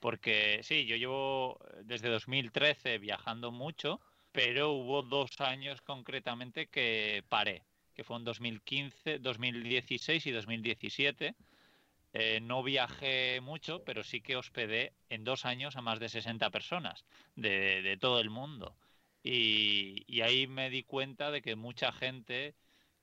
Porque sí, yo llevo desde 2013 viajando mucho pero hubo dos años concretamente que paré, que fue en 2015, 2016 y 2017. Eh, no viajé mucho, pero sí que hospedé en dos años a más de 60 personas de, todo el mundo. Y, ahí me di cuenta de que mucha gente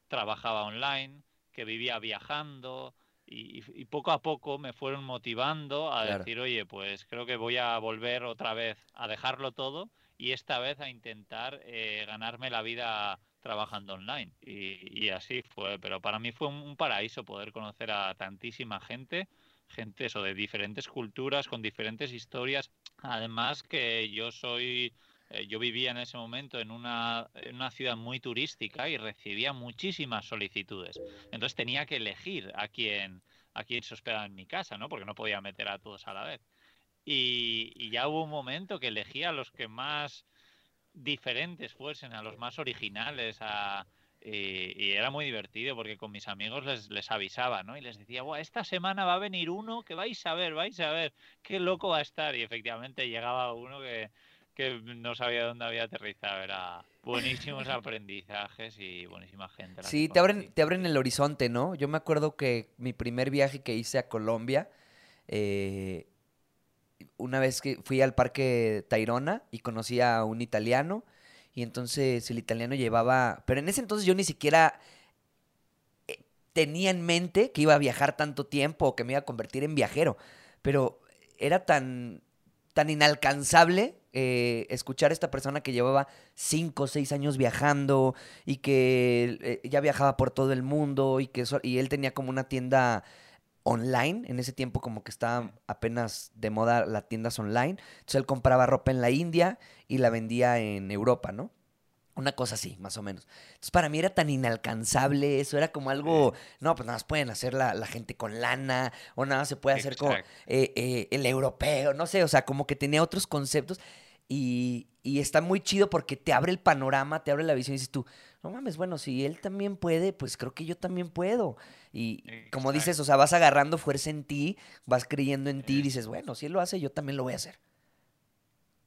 trabajaba online, que vivía viajando, y, poco a poco me fueron motivando a decir, oye, pues creo que voy a volver otra vez a dejarlo todo y esta vez a intentar eh, ganarme la vida trabajando online. Y, así fue, pero para mí fue un, paraíso poder conocer a tantísima gente, gente eso, de diferentes culturas, con diferentes historias. Además que yo soy, eh, yo vivía en ese momento en una, en una ciudad muy turística y recibía muchísimas solicitudes. Entonces tenía que elegir a quién, a quién se hospedaba en mi casa, ¿no? Porque no podía meter a todos a la vez. Y, ya hubo un momento que elegía a los que más diferentes fuesen, a los más originales, a, y, era muy divertido porque con mis amigos les, les avisaba, ¿no? Y les decía, esta semana va a venir uno que vais a ver, vais a ver, qué loco va a estar. Y efectivamente llegaba uno que, que no sabía dónde había aterrizado. Era buenísimos aprendizajes y buenísima gente. Sí, te abren, te abren el horizonte, ¿no? Yo me acuerdo que mi primer viaje que hice a Colombia, eh, una vez que fui al parque Tairona y conocí a un italiano y entonces el italiano llevaba, pero en ese entonces yo ni siquiera eh, tenía en mente que iba a viajar tanto tiempo o que me iba a convertir en viajero, pero era tan, tan inalcanzable eh, escuchar a esta persona que llevaba cinco o seis años viajando y que eh, ya viajaba por todo el mundo y que y él tenía como una tienda online. En ese tiempo como que estaba apenas de moda las tiendas online. Entonces él compraba ropa en la India y la vendía en Europa, ¿no? Una cosa así, más o menos. Entonces, para mí era tan inalcanzable eso. Era como algo. No, pues nada más pueden hacer la, gente con lana. O nada más se puede hacer con eh, eh, el europeo. No sé, o sea, como que tenía otros conceptos. Y, y, está muy chido porque te abre el panorama, te abre la visión y dices tú, no mames, bueno, si él también puede, pues creo que yo también puedo. Y como dices, o sea, vas agarrando fuerza en ti, vas creyendo en ti y Es- dices, bueno, si él lo hace, yo también lo voy a hacer.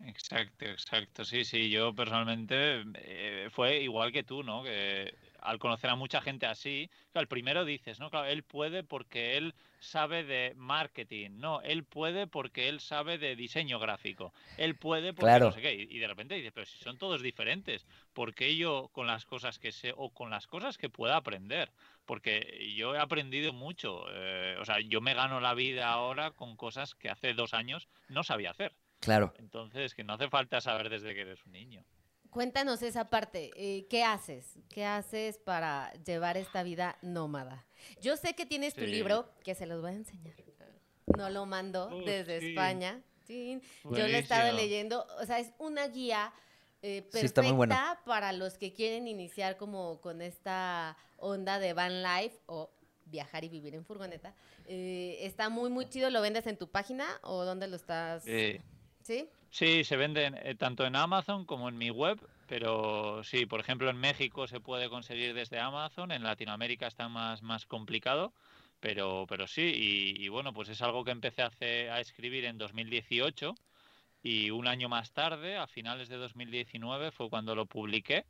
Exacto, exacto. Sí, sí, yo personalmente eh, fue igual que tú, ¿no? Que al conocer a mucha gente así, claro, el primero dices, ¿no? Claro, él puede porque él sabe de marketing, no, él puede porque él sabe de diseño gráfico, él puede porque Claro. no sé qué, y, de repente dices, pero si son todos diferentes, ¿por qué yo con las cosas que sé o con las cosas que pueda aprender? Porque yo he aprendido mucho, eh, o sea, yo me gano la vida ahora con cosas que hace dos años no sabía hacer. Claro. Entonces, que no hace falta saber desde que eres un niño. Cuéntanos esa parte. eh, ¿Qué haces? ¿Qué haces para llevar esta vida nómada? Yo sé que tienes tu libro, que se los voy a enseñar. No lo mando Oh, desde sí. España. Sí, Yo lo he estado leyendo. O sea, es una guía eh, perfecta bueno. para los que quieren iniciar como con esta onda de van life o viajar y vivir en furgoneta. Eh, está muy, muy chido. ¿Lo vendes en tu página o dónde lo estás? Eh, ¿Sí? Sí, se venden eh, tanto en Amazon como en mi web, pero sí, por ejemplo, en México se puede conseguir desde Amazon, en Latinoamérica está más, más complicado, pero, pero sí, y, y bueno, pues es algo que empecé a, hacer- a escribir en 2018 y un año más tarde, a finales de 2019, fue cuando lo publiqué.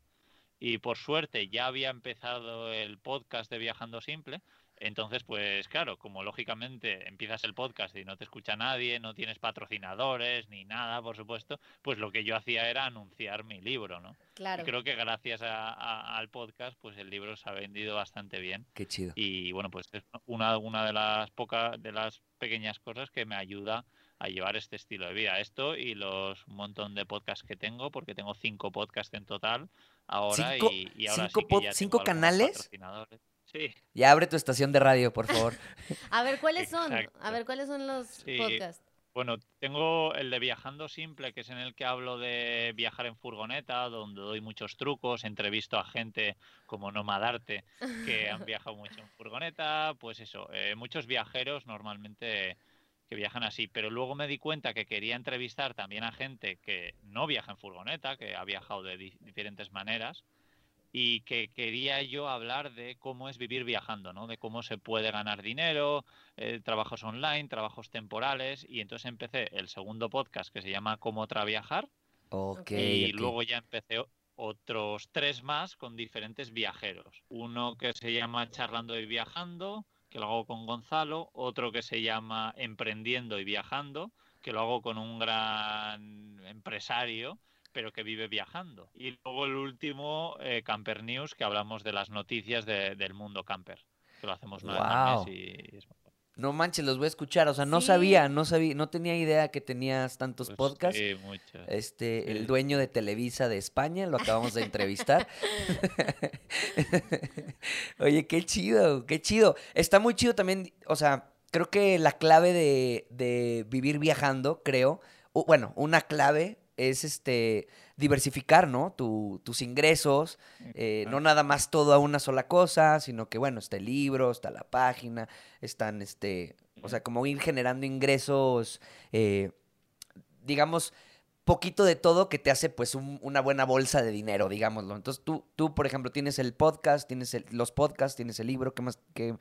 Y por suerte ya había empezado el podcast de Viajando Simple. Entonces, pues claro, como lógicamente empiezas el podcast y no te escucha nadie, no tienes patrocinadores ni nada, por supuesto, pues lo que yo hacía era anunciar mi libro, ¿no? Claro. Y creo que gracias a- a- al podcast, pues el libro se ha vendido bastante bien. Qué chido. Y bueno, pues es una, una de las pocas, de las pequeñas cosas que me ayuda a llevar este estilo de vida. Esto y los un montón de podcasts que tengo, porque tengo cinco podcasts en total ahora ¿Cinco- y, y ahora cinco sí que pod- ya cinco tengo canales? patrocinadores. Sí, Ya abre tu estación de radio, por favor. A ver, ¿cuáles son? A ver, ¿cuáles son los Sí. podcasts? Bueno, tengo el de Viajando Simple, que es en el que hablo de viajar en furgoneta, donde doy muchos trucos, entrevisto a gente como Nomadarte que han viajado mucho en furgoneta, pues eso, eh, muchos viajeros normalmente que viajan así, pero luego me di cuenta que quería entrevistar también a gente que no viaja en furgoneta, que ha viajado de di- diferentes maneras y que quería yo hablar de cómo es vivir viajando, ¿no? De cómo se puede ganar dinero, eh, trabajos online, trabajos temporales y entonces empecé el segundo podcast que se llama Cómo Traviajar Ok. y luego ya empecé otros tres más con diferentes viajeros. Uno que se llama Charlando y Viajando, que lo hago con Gonzalo, otro que se llama Emprendiendo y Viajando, que lo hago con un gran empresario pero que vive viajando. Y luego el último, eh, Camper News, que hablamos de las noticias de- del mundo camper, que lo hacemos una vez al Guau. mes y es No manches, los voy a escuchar. O sea, no Sí. sabía, no sabía, no tenía idea que tenías tantos pues, podcasts. sí, muchos. Este, el dueño de Televisa de España, lo acabamos de entrevistar. Oye, qué chido, qué chido. Está muy chido también, o sea, creo que la clave de, de vivir viajando, creo, bueno, una clave es este diversificar, ¿no? Tu- tus ingresos, eh, no nada más todo a una sola cosa, sino que bueno, está el libro, está la página, están este, o sea, como ir generando ingresos, eh, digamos, poquito de todo que te hace pues un- una buena bolsa de dinero, digámoslo. Entonces tú, tú por ejemplo, tienes el podcast, tienes el- los podcasts, tienes el libro, ¿qué más, qué,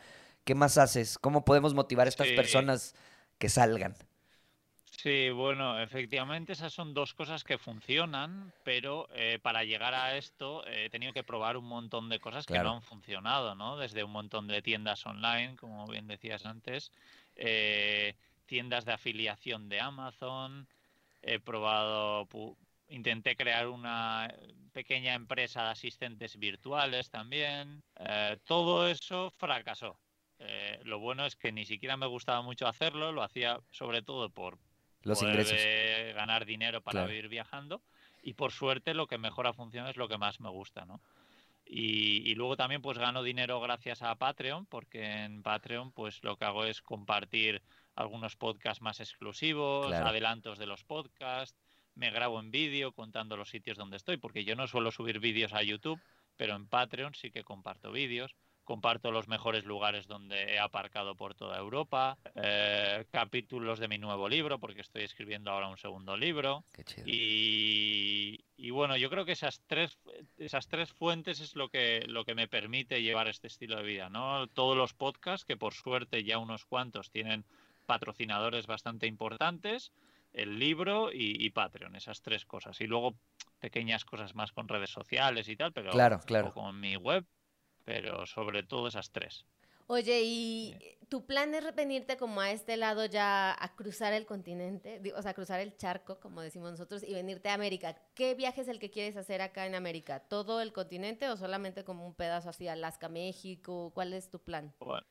qué más haces? ¿Cómo podemos motivar a estas Sí. personas que salgan? Sí, bueno, efectivamente esas son dos cosas que funcionan, pero eh, para llegar a esto eh, he tenido que probar un montón de cosas que no han funcionado, ¿no? Desde un montón de tiendas online, como bien decías antes, eh, tiendas de afiliación de Amazon, he probado, intenté crear una pequeña empresa de asistentes virtuales también, eh, todo eso fracasó. Eh, lo bueno es que ni siquiera me gustaba mucho hacerlo, lo hacía sobre todo por Los poder, ingresos. ganar dinero para Claro. vivir viajando y por suerte lo que mejor ha funcionado es lo que más me gusta, ¿no? Y, y luego también pues gano dinero gracias a Patreon porque en Patreon pues lo que hago es compartir algunos podcasts más exclusivos, Claro. adelantos de los podcasts, me grabo en vídeo contando los sitios donde estoy porque yo no suelo subir vídeos a YouTube, pero en Patreon sí que comparto vídeos comparto los mejores lugares donde he aparcado por toda Europa, eh, capítulos de mi nuevo libro, porque estoy escribiendo ahora un segundo libro. Qué chido. Y, y bueno, yo creo que esas tres, esas tres fuentes es lo que, lo que me permite llevar este estilo de vida, ¿no? Todos los podcasts, que por suerte ya unos cuantos tienen patrocinadores bastante importantes, el libro y, y Patreon, esas tres cosas. Y luego pequeñas cosas más con redes sociales y tal, pero Claro, claro. con mi web, pero sobre todo esas tres. Oye, ¿y tu plan es venirte como a este lado ya a cruzar el continente? O sea, cruzar el charco, como decimos nosotros, y venirte a América. ¿Qué viaje es el que quieres hacer acá en América? ¿Todo el continente o solamente como un pedazo así, Alaska, México? ¿Cuál es tu plan? Bueno,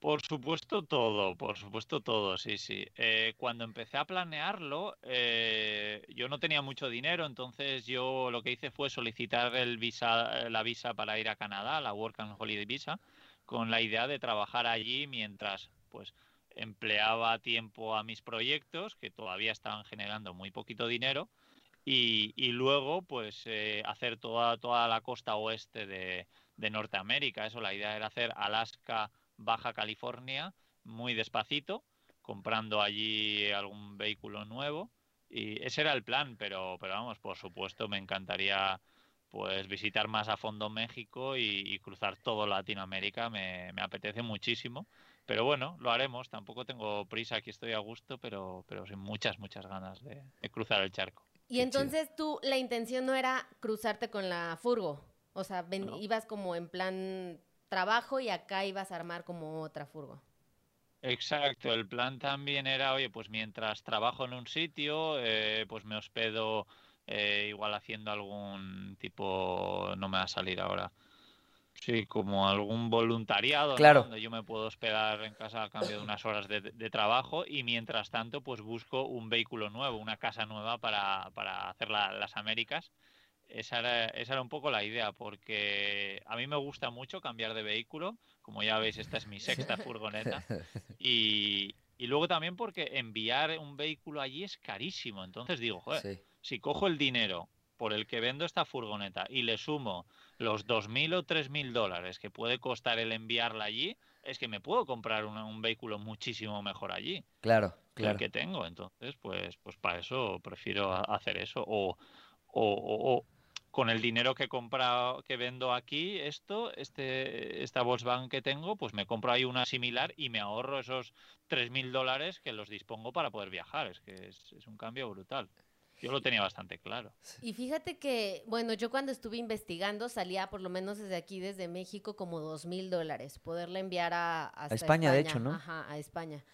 por supuesto todo, por supuesto todo, sí, sí. Eh, cuando empecé a planearlo, eh, yo no tenía mucho dinero, entonces yo lo que hice fue solicitar el visa, la visa para ir a Canadá, la Work and Holiday Visa, con la idea de trabajar allí mientras, pues, empleaba tiempo a mis proyectos, que todavía estaban generando muy poquito dinero, y, y luego, pues, eh, hacer toda, toda la costa oeste de, de Norteamérica. Eso, la idea era hacer Alaska, Baja California, muy despacito, comprando allí algún vehículo nuevo. Y ese era el plan, pero, pero vamos, por supuesto, me encantaría pues visitar más a fondo México y, y cruzar todo Latinoamérica. Me, me apetece muchísimo. Pero bueno, lo haremos. Tampoco tengo prisa, aquí estoy a gusto, pero, pero sin muchas, muchas ganas de, de cruzar el charco. Y Qué entonces tú, la intención no era cruzarte con la furgo. O sea, ven- No. ibas como en plan trabajo y acá ibas a armar como otra furgo. Exacto, el plan también era, oye, pues mientras trabajo en un sitio, eh, pues me hospedo eh, igual haciendo algún tipo, no me va a salir ahora, sí, como algún voluntariado, ¿no? Claro. Donde yo me puedo hospedar en casa a cambio de unas horas de, de trabajo y mientras tanto, pues busco un vehículo nuevo, una casa nueva para, para hacer la- las Américas. Esa era, esa era un poco la idea, porque a mí me gusta mucho cambiar de vehículo. Como ya veis, esta es mi sexta furgoneta. Y, y luego también porque enviar un vehículo allí es carísimo. Entonces digo, joder, Sí. si cojo el dinero por el que vendo esta furgoneta y le sumo los 2.000 o 3.000 dólares que puede costar el enviarla allí, es que me puedo comprar una- un vehículo muchísimo mejor allí Claro, que claro. el que tengo. Entonces, pues, pues para eso prefiero ha- hacer eso. O, o- o con el dinero que he comprado, que vendo aquí, esto, este, esta Volkswagen que tengo, pues me compro ahí una similar y me ahorro esos 3.000 dólares que los dispongo para poder viajar. Es que es, es un cambio brutal. Yo lo tenía bastante claro. Y fíjate que, bueno, yo cuando estuve investigando salía por lo menos desde aquí, desde México, como dos mil dólares, poderla enviar a, hasta España, de hecho, ¿no? Ajá, a España.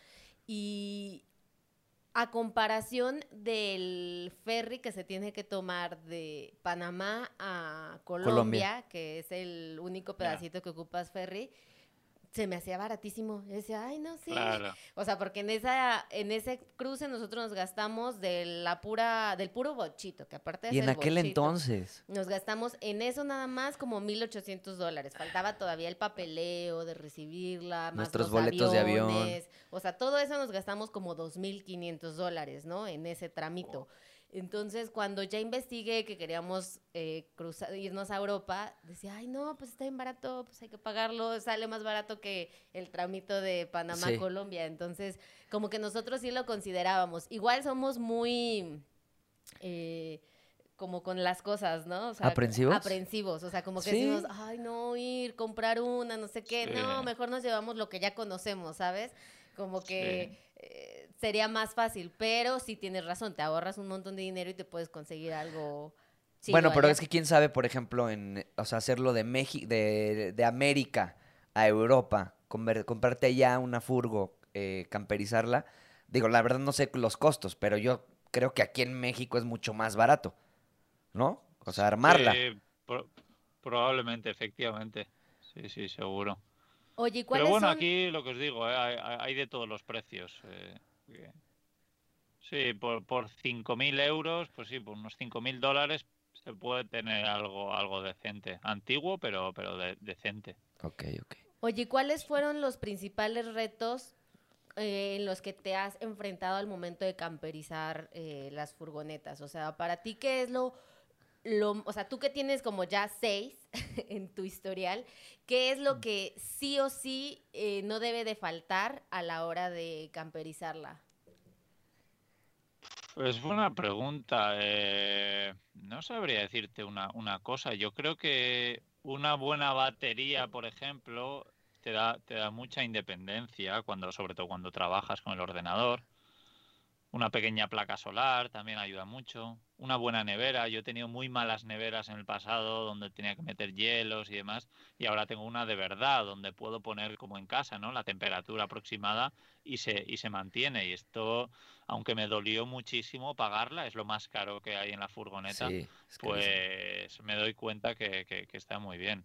Y a comparación del ferry que se tiene que tomar de Panamá a Colombia, Colombia. que es el único pedacito que ocupas ferry, se me hacía baratísimo. Yo decía, ay, no, sí. Claro. O sea, porque en esa en ese cruce nosotros nos gastamos de la pura del puro bochito, que aparte es Y en el aquel bochito, entonces. nos gastamos en eso nada más como 1800 dólares. Faltaba todavía el papeleo de recibirla, más Nuestros los boletos de avión. aviones. O sea, todo eso nos gastamos como 2500 dólares, ¿no? En ese tramito. Entonces, cuando ya investigué que queríamos eh, cruzar, irnos a Europa, decía, ay, no, pues está bien barato, pues hay que pagarlo, sale más barato que el tramito de Panamá Sí. a Colombia. Entonces, como que nosotros sí lo considerábamos. Igual somos muy... eh, como con las cosas, ¿no? O sea, ¿Aprensivos? Aprensivos, o sea, como que Sí. decimos, ay, no, ir, comprar una, no sé qué, no, mejor nos llevamos lo que ya conocemos, ¿sabes? Como que eh, sería más fácil, pero sí tienes razón, te ahorras un montón de dinero y te puedes conseguir algo. chido bueno, pero allá. es que quién sabe, por ejemplo, en, o sea, hacerlo de México, de, de América a Europa, conver- comprarte allá una furgo, eh, camperizarla. Digo, la verdad no sé los costos, pero yo creo que aquí en México es mucho más barato, ¿no? O sea, armarla. Eh, pro- probablemente, efectivamente. Sí, sí, seguro. Oye, ¿y cuáles Pero bueno, son? aquí lo que os digo, eh, hay de todos los precios. eh, sí, por, por 5.000 euros, pues sí, por unos 5.000 dólares se puede tener algo, algo decente. Antiguo, pero, pero de- decente. Ok, ok. Oye, ¿y ¿cuáles fueron los principales retos eh, en los que te has enfrentado al momento de camperizar eh, las furgonetas? O sea, para ti, ¿qué es lo lo, o sea, tú que tienes como ya seis en tu historial, ¿qué es lo que sí o sí eh, no debe de faltar a la hora de camperizarla? Pues buena pregunta. Eh, no sabría decirte una, una cosa. Yo creo que una buena batería, por ejemplo, te da, te da mucha independencia, cuando, sobre todo cuando trabajas con el ordenador. Una pequeña placa solar también ayuda mucho. Una buena nevera. Yo he tenido muy malas neveras en el pasado donde tenía que meter hielos y demás. Y ahora tengo una de verdad donde puedo poner como en casa, ¿no? La temperatura aproximada y se, y se mantiene. Y esto, aunque me dolió muchísimo pagarla, es lo más caro que hay en la furgoneta, pues me doy cuenta que, que está muy bien.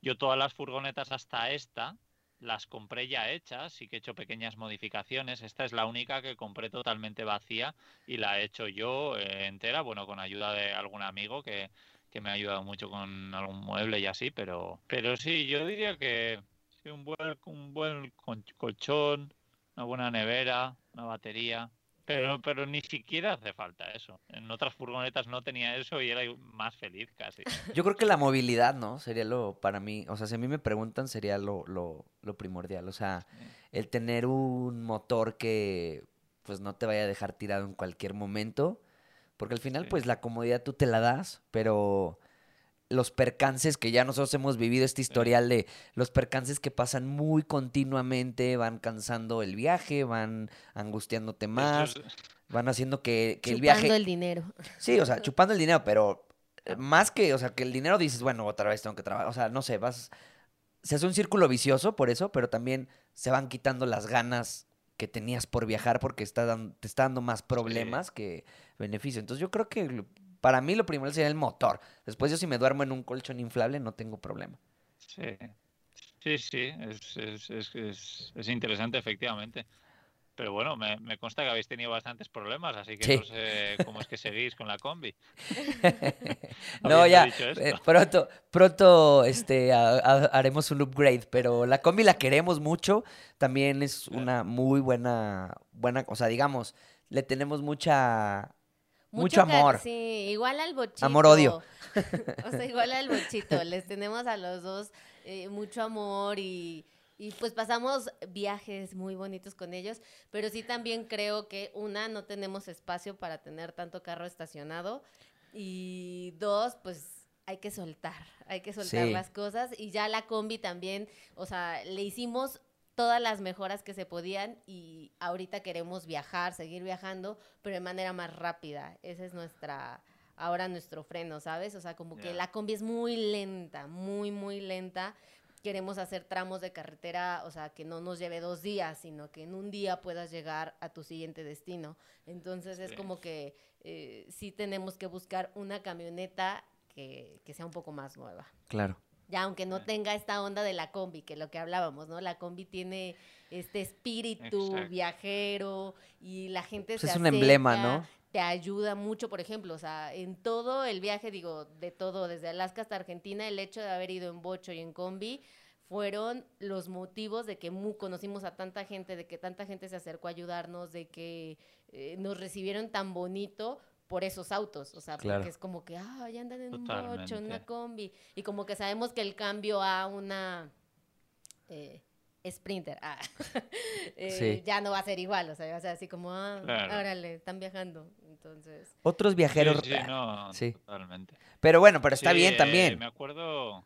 Yo todas las furgonetas hasta esta las compré ya hechas, sí que he hecho pequeñas modificaciones. Esta es la única que compré totalmente vacía y la he hecho yo eh, entera, bueno, con ayuda de algún amigo que, que, me ha ayudado mucho con algún mueble y así, pero, pero sí, yo diría que un buen, un buen colchón, una buena nevera, una batería, pero, pero ni siquiera hace falta eso. En otras furgonetas no tenía eso y era más feliz casi. Yo creo que la movilidad, ¿no? Sería lo, para mí, o sea, si a mí me preguntan, sería lo, lo, lo primordial. O sea, el tener un motor que pues no te vaya a dejar tirado en cualquier momento. Porque al final, pues la comodidad tú te la das, pero los percances que ya nosotros hemos vivido, este historial de los percances que pasan muy continuamente, van cansando el viaje, van angustiándote más, van haciendo que, el viaje... Chupando el dinero. Sí, o sea, chupando el dinero, pero eh, más que, o sea, que el dinero dices, bueno, otra vez tengo que trabajar, o sea, no sé, vas... Se hace un círculo vicioso por eso, pero también se van quitando las ganas que tenías por viajar porque está te está dando más problemas que beneficio. Entonces yo creo que para mí lo primero sería el motor. Después yo si me duermo en un colchón inflable no tengo problema. Sí, sí, sí, es, es, es, interesante efectivamente. Pero bueno, me, consta que habéis tenido bastantes problemas, así que no sé cómo es que seguís con la combi. no, ya, eh, pronto, pronto este, haremos un upgrade, pero la combi la queremos mucho. También es una muy buena, buena, o sea, digamos, le tenemos mucha mucho, amor. Sí, igual al bochito. Amor-odio. o sea, igual al bochito. Les tenemos a los dos eh, mucho amor y, y pues pasamos viajes muy bonitos con ellos, pero sí también creo que una, no tenemos espacio para tener tanto carro estacionado y dos, pues hay que soltar, hay que soltar las cosas y ya la combi también, o sea, le hicimos todas las mejoras que se podían y ahorita queremos viajar, seguir viajando, pero de manera más rápida. Esa es nuestra, ahora nuestro freno, ¿sabes? O sea, como que la combi es muy lenta, muy, muy lenta. Queremos hacer tramos de carretera, o sea, que no nos lleve dos días, sino que en un día puedas llegar a tu siguiente destino. Entonces es como que eh, sí tenemos que buscar una camioneta que, que sea un poco más nueva. Claro ya aunque no tenga esta onda de la combi, que es lo que hablábamos, ¿no? La combi tiene este espíritu viajero y la gente pues se es un emblema, ¿no? Te ayuda mucho, por ejemplo, o sea, en todo el viaje, digo, de todo, desde Alaska hasta Argentina, el hecho de haber ido en bocho y en combi fueron los motivos de que conocimos a tanta gente, de que tanta gente se acercó a ayudarnos, de que eh, nos recibieron tan bonito, por esos autos, o sea, porque es como que, ah, ya andan en un bocho, en una combi, y como que sabemos que el cambio a una eh, Sprinter ah, eh, ya no va a ser igual, o sea, va a ser así como, ah, órale, están viajando, entonces. Otros viajeros. Sí, no, totalmente. Pero bueno, pero está bien también. Eh, me acuerdo,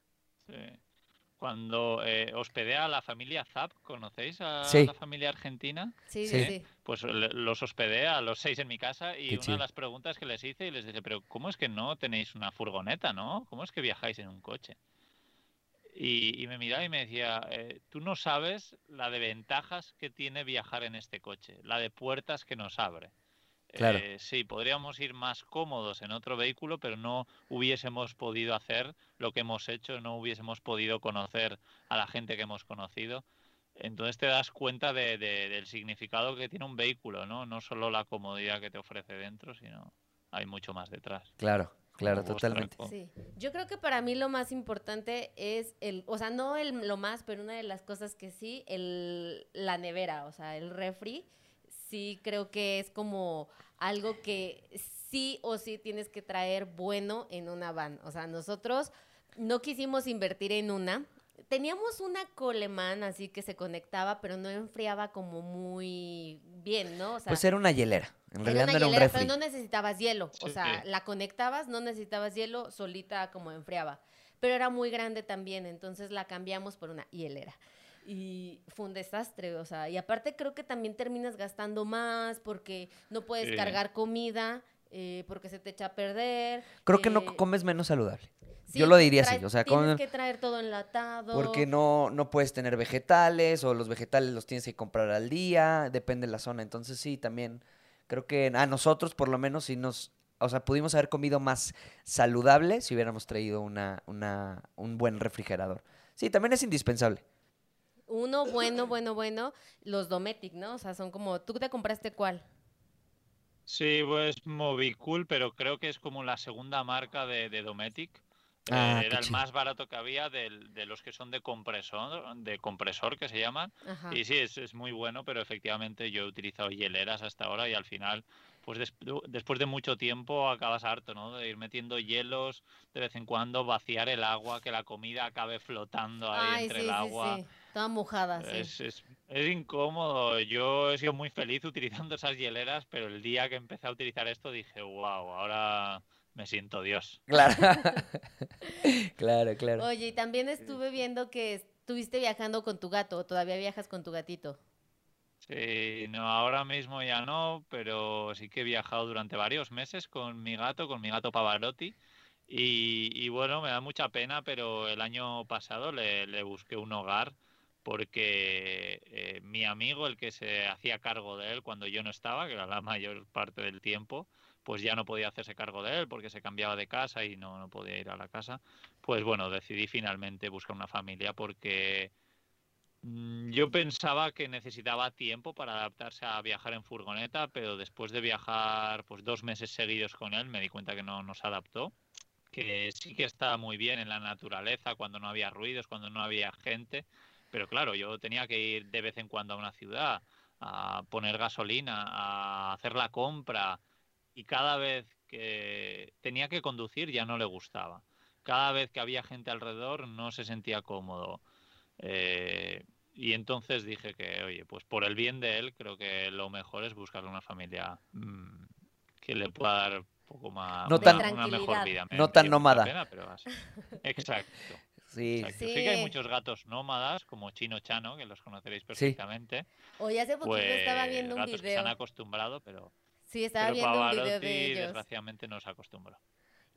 cuando eh, hospedé a la familia Zap, ¿conocéis a la familia argentina? Sí, sí, sí. Pues los hospedé a los seis en mi casa y una de las preguntas que les hice y les dije, pero ¿cómo es que no tenéis una furgoneta, no? ¿Cómo es que viajáis en un coche? Y, me miraba y me decía, eh, tú no sabes la de ventajas que tiene viajar en este coche, la de puertas que nos abre. Claro. Eh, sí, podríamos ir más cómodos en otro vehículo, pero no hubiésemos podido hacer lo que hemos hecho, no hubiésemos podido conocer a la gente que hemos conocido. Entonces te das cuenta de, del significado que tiene un vehículo, ¿no? No solo la comodidad que te ofrece dentro, sino hay mucho más detrás. Claro, claro, totalmente. Sí. Yo creo que para mí lo más importante es el, o sea, no el, lo más, pero una de las cosas que sí, el, la nevera, o sea, el refri sí creo que es como algo que sí o sí tienes que traer bueno en una van. O sea, nosotros no quisimos invertir en una. Teníamos una Coleman así que se conectaba, pero no enfriaba como muy bien, ¿no? O sea, Pues era una hielera. En realidad una no era un refri. Pero no necesitabas hielo. O Sí, sea, sí. la conectabas, no necesitabas hielo, solita como enfriaba. Pero era muy grande también, entonces la cambiamos por una hielera. Y fue un desastre, o sea, y aparte creo que también terminas gastando más porque no puedes Sí. cargar comida, eh, porque se te echa a perder. Creo que no eh, comes menos saludable. sí, Yo lo diría así. O sea, tienes comes- que traer todo enlatado. porque no, no puedes tener vegetales o los vegetales los tienes que comprar al día, depende de la zona. Entonces sí, también creo que a nosotros por lo menos sí nos, o sea, pudimos haber comido más saludable si hubiéramos traído una, una, un buen refrigerador. Sí, también es indispensable. Uno bueno, bueno, bueno, los Dometic, ¿no? O sea, son como, ¿tú te compraste cuál? Sí, pues Movicool, pero creo que es como la segunda marca de, de Dometic. Eh, Ah, qué era el más barato que había del- de los que son de compresor, de compresor que se llaman. Ajá. Y sí, es, es muy bueno, pero efectivamente yo he utilizado hieleras hasta ahora y al final, pues des- después de mucho tiempo acabas harto, ¿no? De ir metiendo hielos de vez en cuando, vaciar el agua, que la comida acabe flotando ahí Ay, entre sí, el sí, agua. sí. Toda mojada, sí. Es, es, es incómodo. Yo he sido muy feliz utilizando esas hieleras, pero el día que empecé a utilizar esto dije, wow, ahora me siento Dios. Claro. claro, claro. Oye, y también estuve viendo que estuviste viajando con tu gato, o todavía viajas con tu gatito. Sí, no, ahora mismo ya no, pero sí que he viajado durante varios meses con mi gato, con mi gato Pavarotti. Y, y bueno, me da mucha pena, pero el año pasado le, le busqué un hogar porque eh, mi amigo, el que se hacía cargo de él cuando yo no estaba, que era la mayor parte del tiempo, pues ya no podía hacerse cargo de él porque se cambiaba de casa y no, no podía ir a la casa. Pues bueno, decidí finalmente buscar una familia porque Mm, Yo pensaba que necesitaba tiempo para adaptarse a viajar en furgoneta, pero después de viajar pues dos meses seguidos con él me di cuenta que no nos adaptó, que sí que estaba muy bien en la naturaleza, cuando no había ruidos, cuando no había gente, pero claro, yo tenía que ir de vez en cuando a una ciudad, a poner gasolina, a hacer la compra, y cada vez que tenía que conducir ya no le gustaba. Cada vez que había gente alrededor no se sentía cómodo. Eh, y entonces dije que, oye, pues por el bien de él, creo que lo mejor es buscarle una familia mm, que le pueda dar un poco más, No una, tan- una mejor vida. Me- No tan nómada. pena, pero así. Exacto. Sí. exacto. Sí. Sí que hay muchos gatos nómadas, como Chino Chano, que los conoceréis perfectamente. Oye, hace poquito Pues estaba viendo un gatos que se video. han acostumbrado, pero, Sí, estaba pero viendo un video Pavarotti de ellos. desgraciadamente no se acostumbró.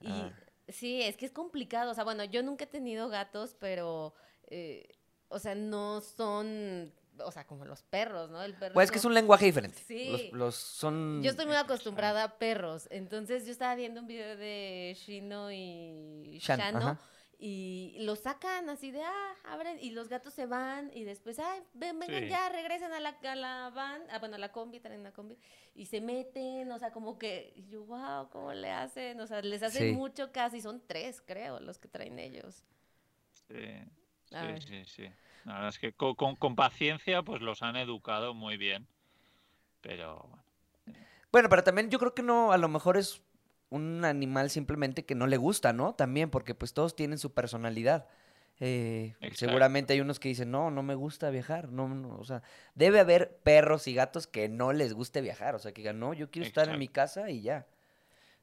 Y Ah. sí, es que es complicado. O sea, bueno, yo nunca he tenido gatos, pero, eh, o sea, no son, o sea, como los perros, ¿no? El perro Pues es que es un lenguaje diferente. Sí. Los, los son. Yo estoy muy acostumbrada a perros. Entonces yo estaba viendo un video de Shino y Shan, Shano. ajá. Y los sacan así de, ah, abren, y los gatos se van, y después, ay, ven, vengan Sí. ya, regresan a la, a la van, ah, bueno, a la combi, traen la combi, y se meten, o sea, como que, y yo, wow, ¿cómo le hacen? O sea, les hacen Sí. mucho caso, y son tres, creo, los que traen ellos. Sí, sí, sí, sí. La verdad es que co- con, con paciencia pues los han educado muy bien. Pero bueno. Bueno, pero también yo creo que no, a lo mejor es un animal simplemente que no le gusta, ¿no? También, porque pues todos tienen su personalidad. Eh, seguramente hay unos que dicen, no, no me gusta viajar. No, no, o sea, debe haber perros y gatos que no les guste viajar. O sea, que digan, no, yo quiero estar en mi casa y ya.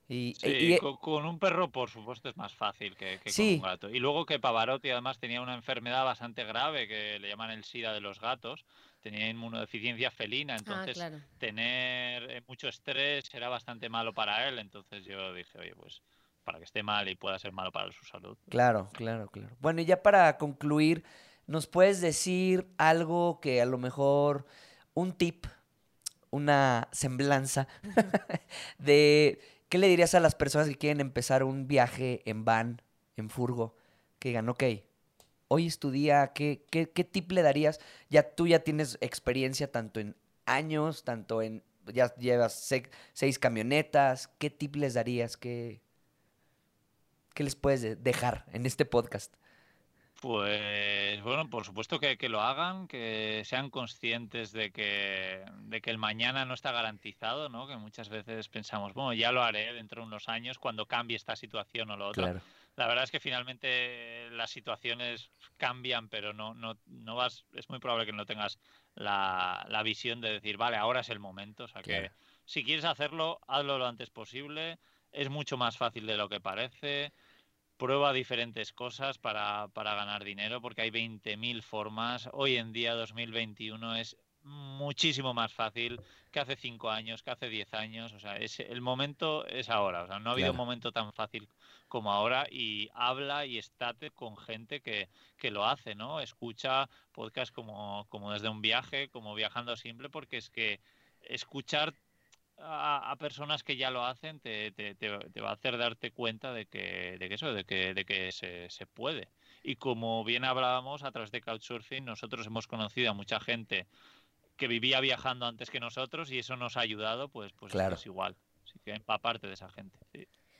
Y, Sí, y- y- co- con, un perro por supuesto es más fácil que, que Sí. con un gato. Y luego que Pavarotti además tenía una enfermedad bastante grave que le llaman el SIDA de los gatos. Tenía inmunodeficiencia felina, entonces ah, claro. tener eh, mucho estrés era bastante malo para él. Entonces yo dije, oye, pues para que esté mal y pueda ser malo para su salud. Claro, claro, claro. Bueno, y ya para concluir, ¿nos puedes decir algo que a lo mejor, un tip, una semblanza de qué le dirías a las personas que quieren empezar un viaje en van, en furgo, que digan, ok, hoy es tu día, ¿qué, qué, qué tip le darías? Ya tú ya tienes experiencia tanto en años, tanto en, ya llevas se- seis camionetas, ¿qué tip les darías? ¿Qué, ¿Qué les puedes de- dejar en este podcast? Pues bueno, por supuesto que, que, lo hagan, que sean conscientes de que, de que el mañana no está garantizado, ¿no? Que muchas veces pensamos, bueno, ya lo haré dentro de unos años cuando cambie esta situación o lo otro. La verdad es que finalmente las situaciones cambian, pero no, no, no vas, es muy probable que no tengas la, la visión de decir, vale, ahora es el momento. O sea que si quieres hacerlo, hazlo lo antes posible. Es mucho más fácil de lo que parece prueba diferentes cosas para, para ganar dinero porque hay 20.000 formas. Hoy en día, 2021, es muchísimo más fácil que hace 5 años, que hace 10 años. O sea, es, el momento es ahora. O sea, no ha habido un momento tan fácil como ahora y habla y estate con gente que, que lo hace, ¿no? Escucha podcasts como, como desde un viaje, como viajando simple, porque es que escuchar a, personas que ya lo hacen te, te, te, va a hacer darte cuenta de que, de que eso, de que, de que se, se, puede. Y como bien hablábamos a través de Couchsurfing, nosotros hemos conocido a mucha gente que vivía viajando antes que nosotros y eso nos ha ayudado, pues, pues es igual. Así que empaparte de esa gente.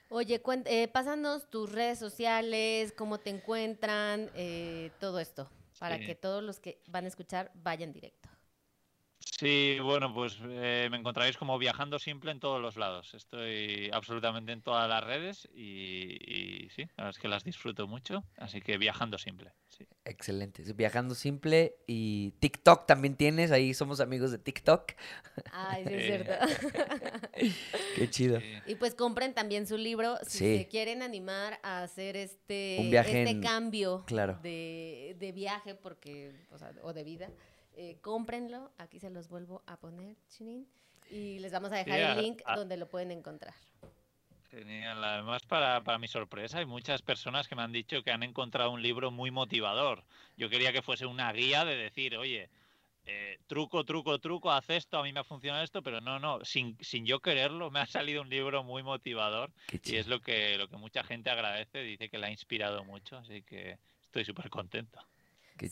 Oye, eh, pásanos tus redes sociales, cómo te encuentran, eh, todo esto, para que todos los que van a escuchar vayan directo. Sí, bueno, pues eh, me encontraréis como viajando simple en todos los lados. Estoy absolutamente en todas las redes y, sí, la verdad es que las disfruto mucho. Así que viajando simple. Sí. Excelente. Viajando simple y TikTok también tienes. Ahí somos amigos de TikTok. Ay, sí, es cierto. Qué chido. Y pues compren también su libro si se quieren animar a hacer este, este cambio de, de, viaje porque, o, sea, o de vida eh, cómprenlo, aquí se los vuelvo a poner, Chinin, y les vamos a dejar el link donde lo pueden encontrar. Genial. Además, para, para mi sorpresa, hay muchas personas que me han dicho que han encontrado un libro muy motivador. Yo quería que fuese una guía de decir, oye, eh, truco, truco, truco, haz esto, a mí me ha funcionado esto, pero no, no, sin, sin yo quererlo, me ha salido un libro muy motivador y es lo que, lo que mucha gente agradece, dice que le ha inspirado mucho, así que estoy súper contento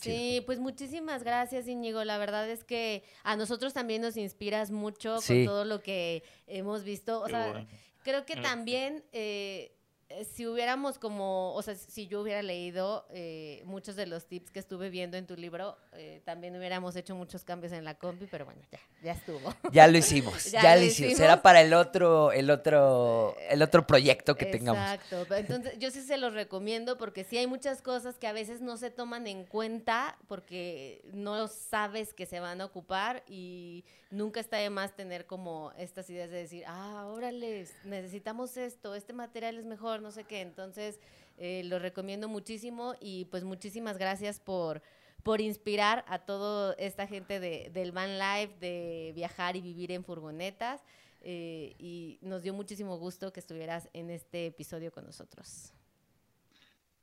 sí, pues muchísimas gracias, Íñigo. La verdad es que a nosotros también nos inspiras mucho con todo lo que hemos visto. O sea, creo que también eh, eh, si hubiéramos como, o sea, si yo hubiera leído eh, muchos de los tips que estuve viendo en tu libro, eh, también hubiéramos hecho muchos cambios en la compi, pero bueno, ya, ya estuvo. Ya lo hicimos, ya, lo hicimos. Será para el otro, el otro, el otro proyecto que tengamos. Exacto. Entonces, yo sí se los recomiendo porque sí hay muchas cosas que a veces no se toman en cuenta porque no sabes que se van a ocupar y nunca está de más tener como estas ideas de decir, ah, órale, necesitamos esto, este material es mejor no sé qué. Entonces, eh, lo recomiendo muchísimo y pues muchísimas gracias por, por inspirar a toda esta gente de, del van life, de viajar y vivir en furgonetas. Eh, y nos dio muchísimo gusto que estuvieras en este episodio con nosotros.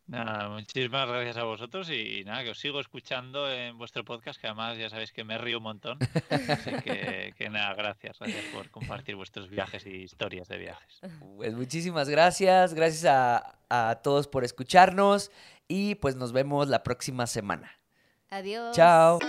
Nada, muchísimas gracias a vosotros y, nada, que os sigo escuchando en vuestro podcast, que además ya sabéis que me río un montón. Así que, que nada, gracias, gracias por compartir vuestros viajes y historias de viajes. Pues muchísimas gracias, gracias a, a todos por escucharnos y pues nos vemos la próxima semana. Adiós. Chao.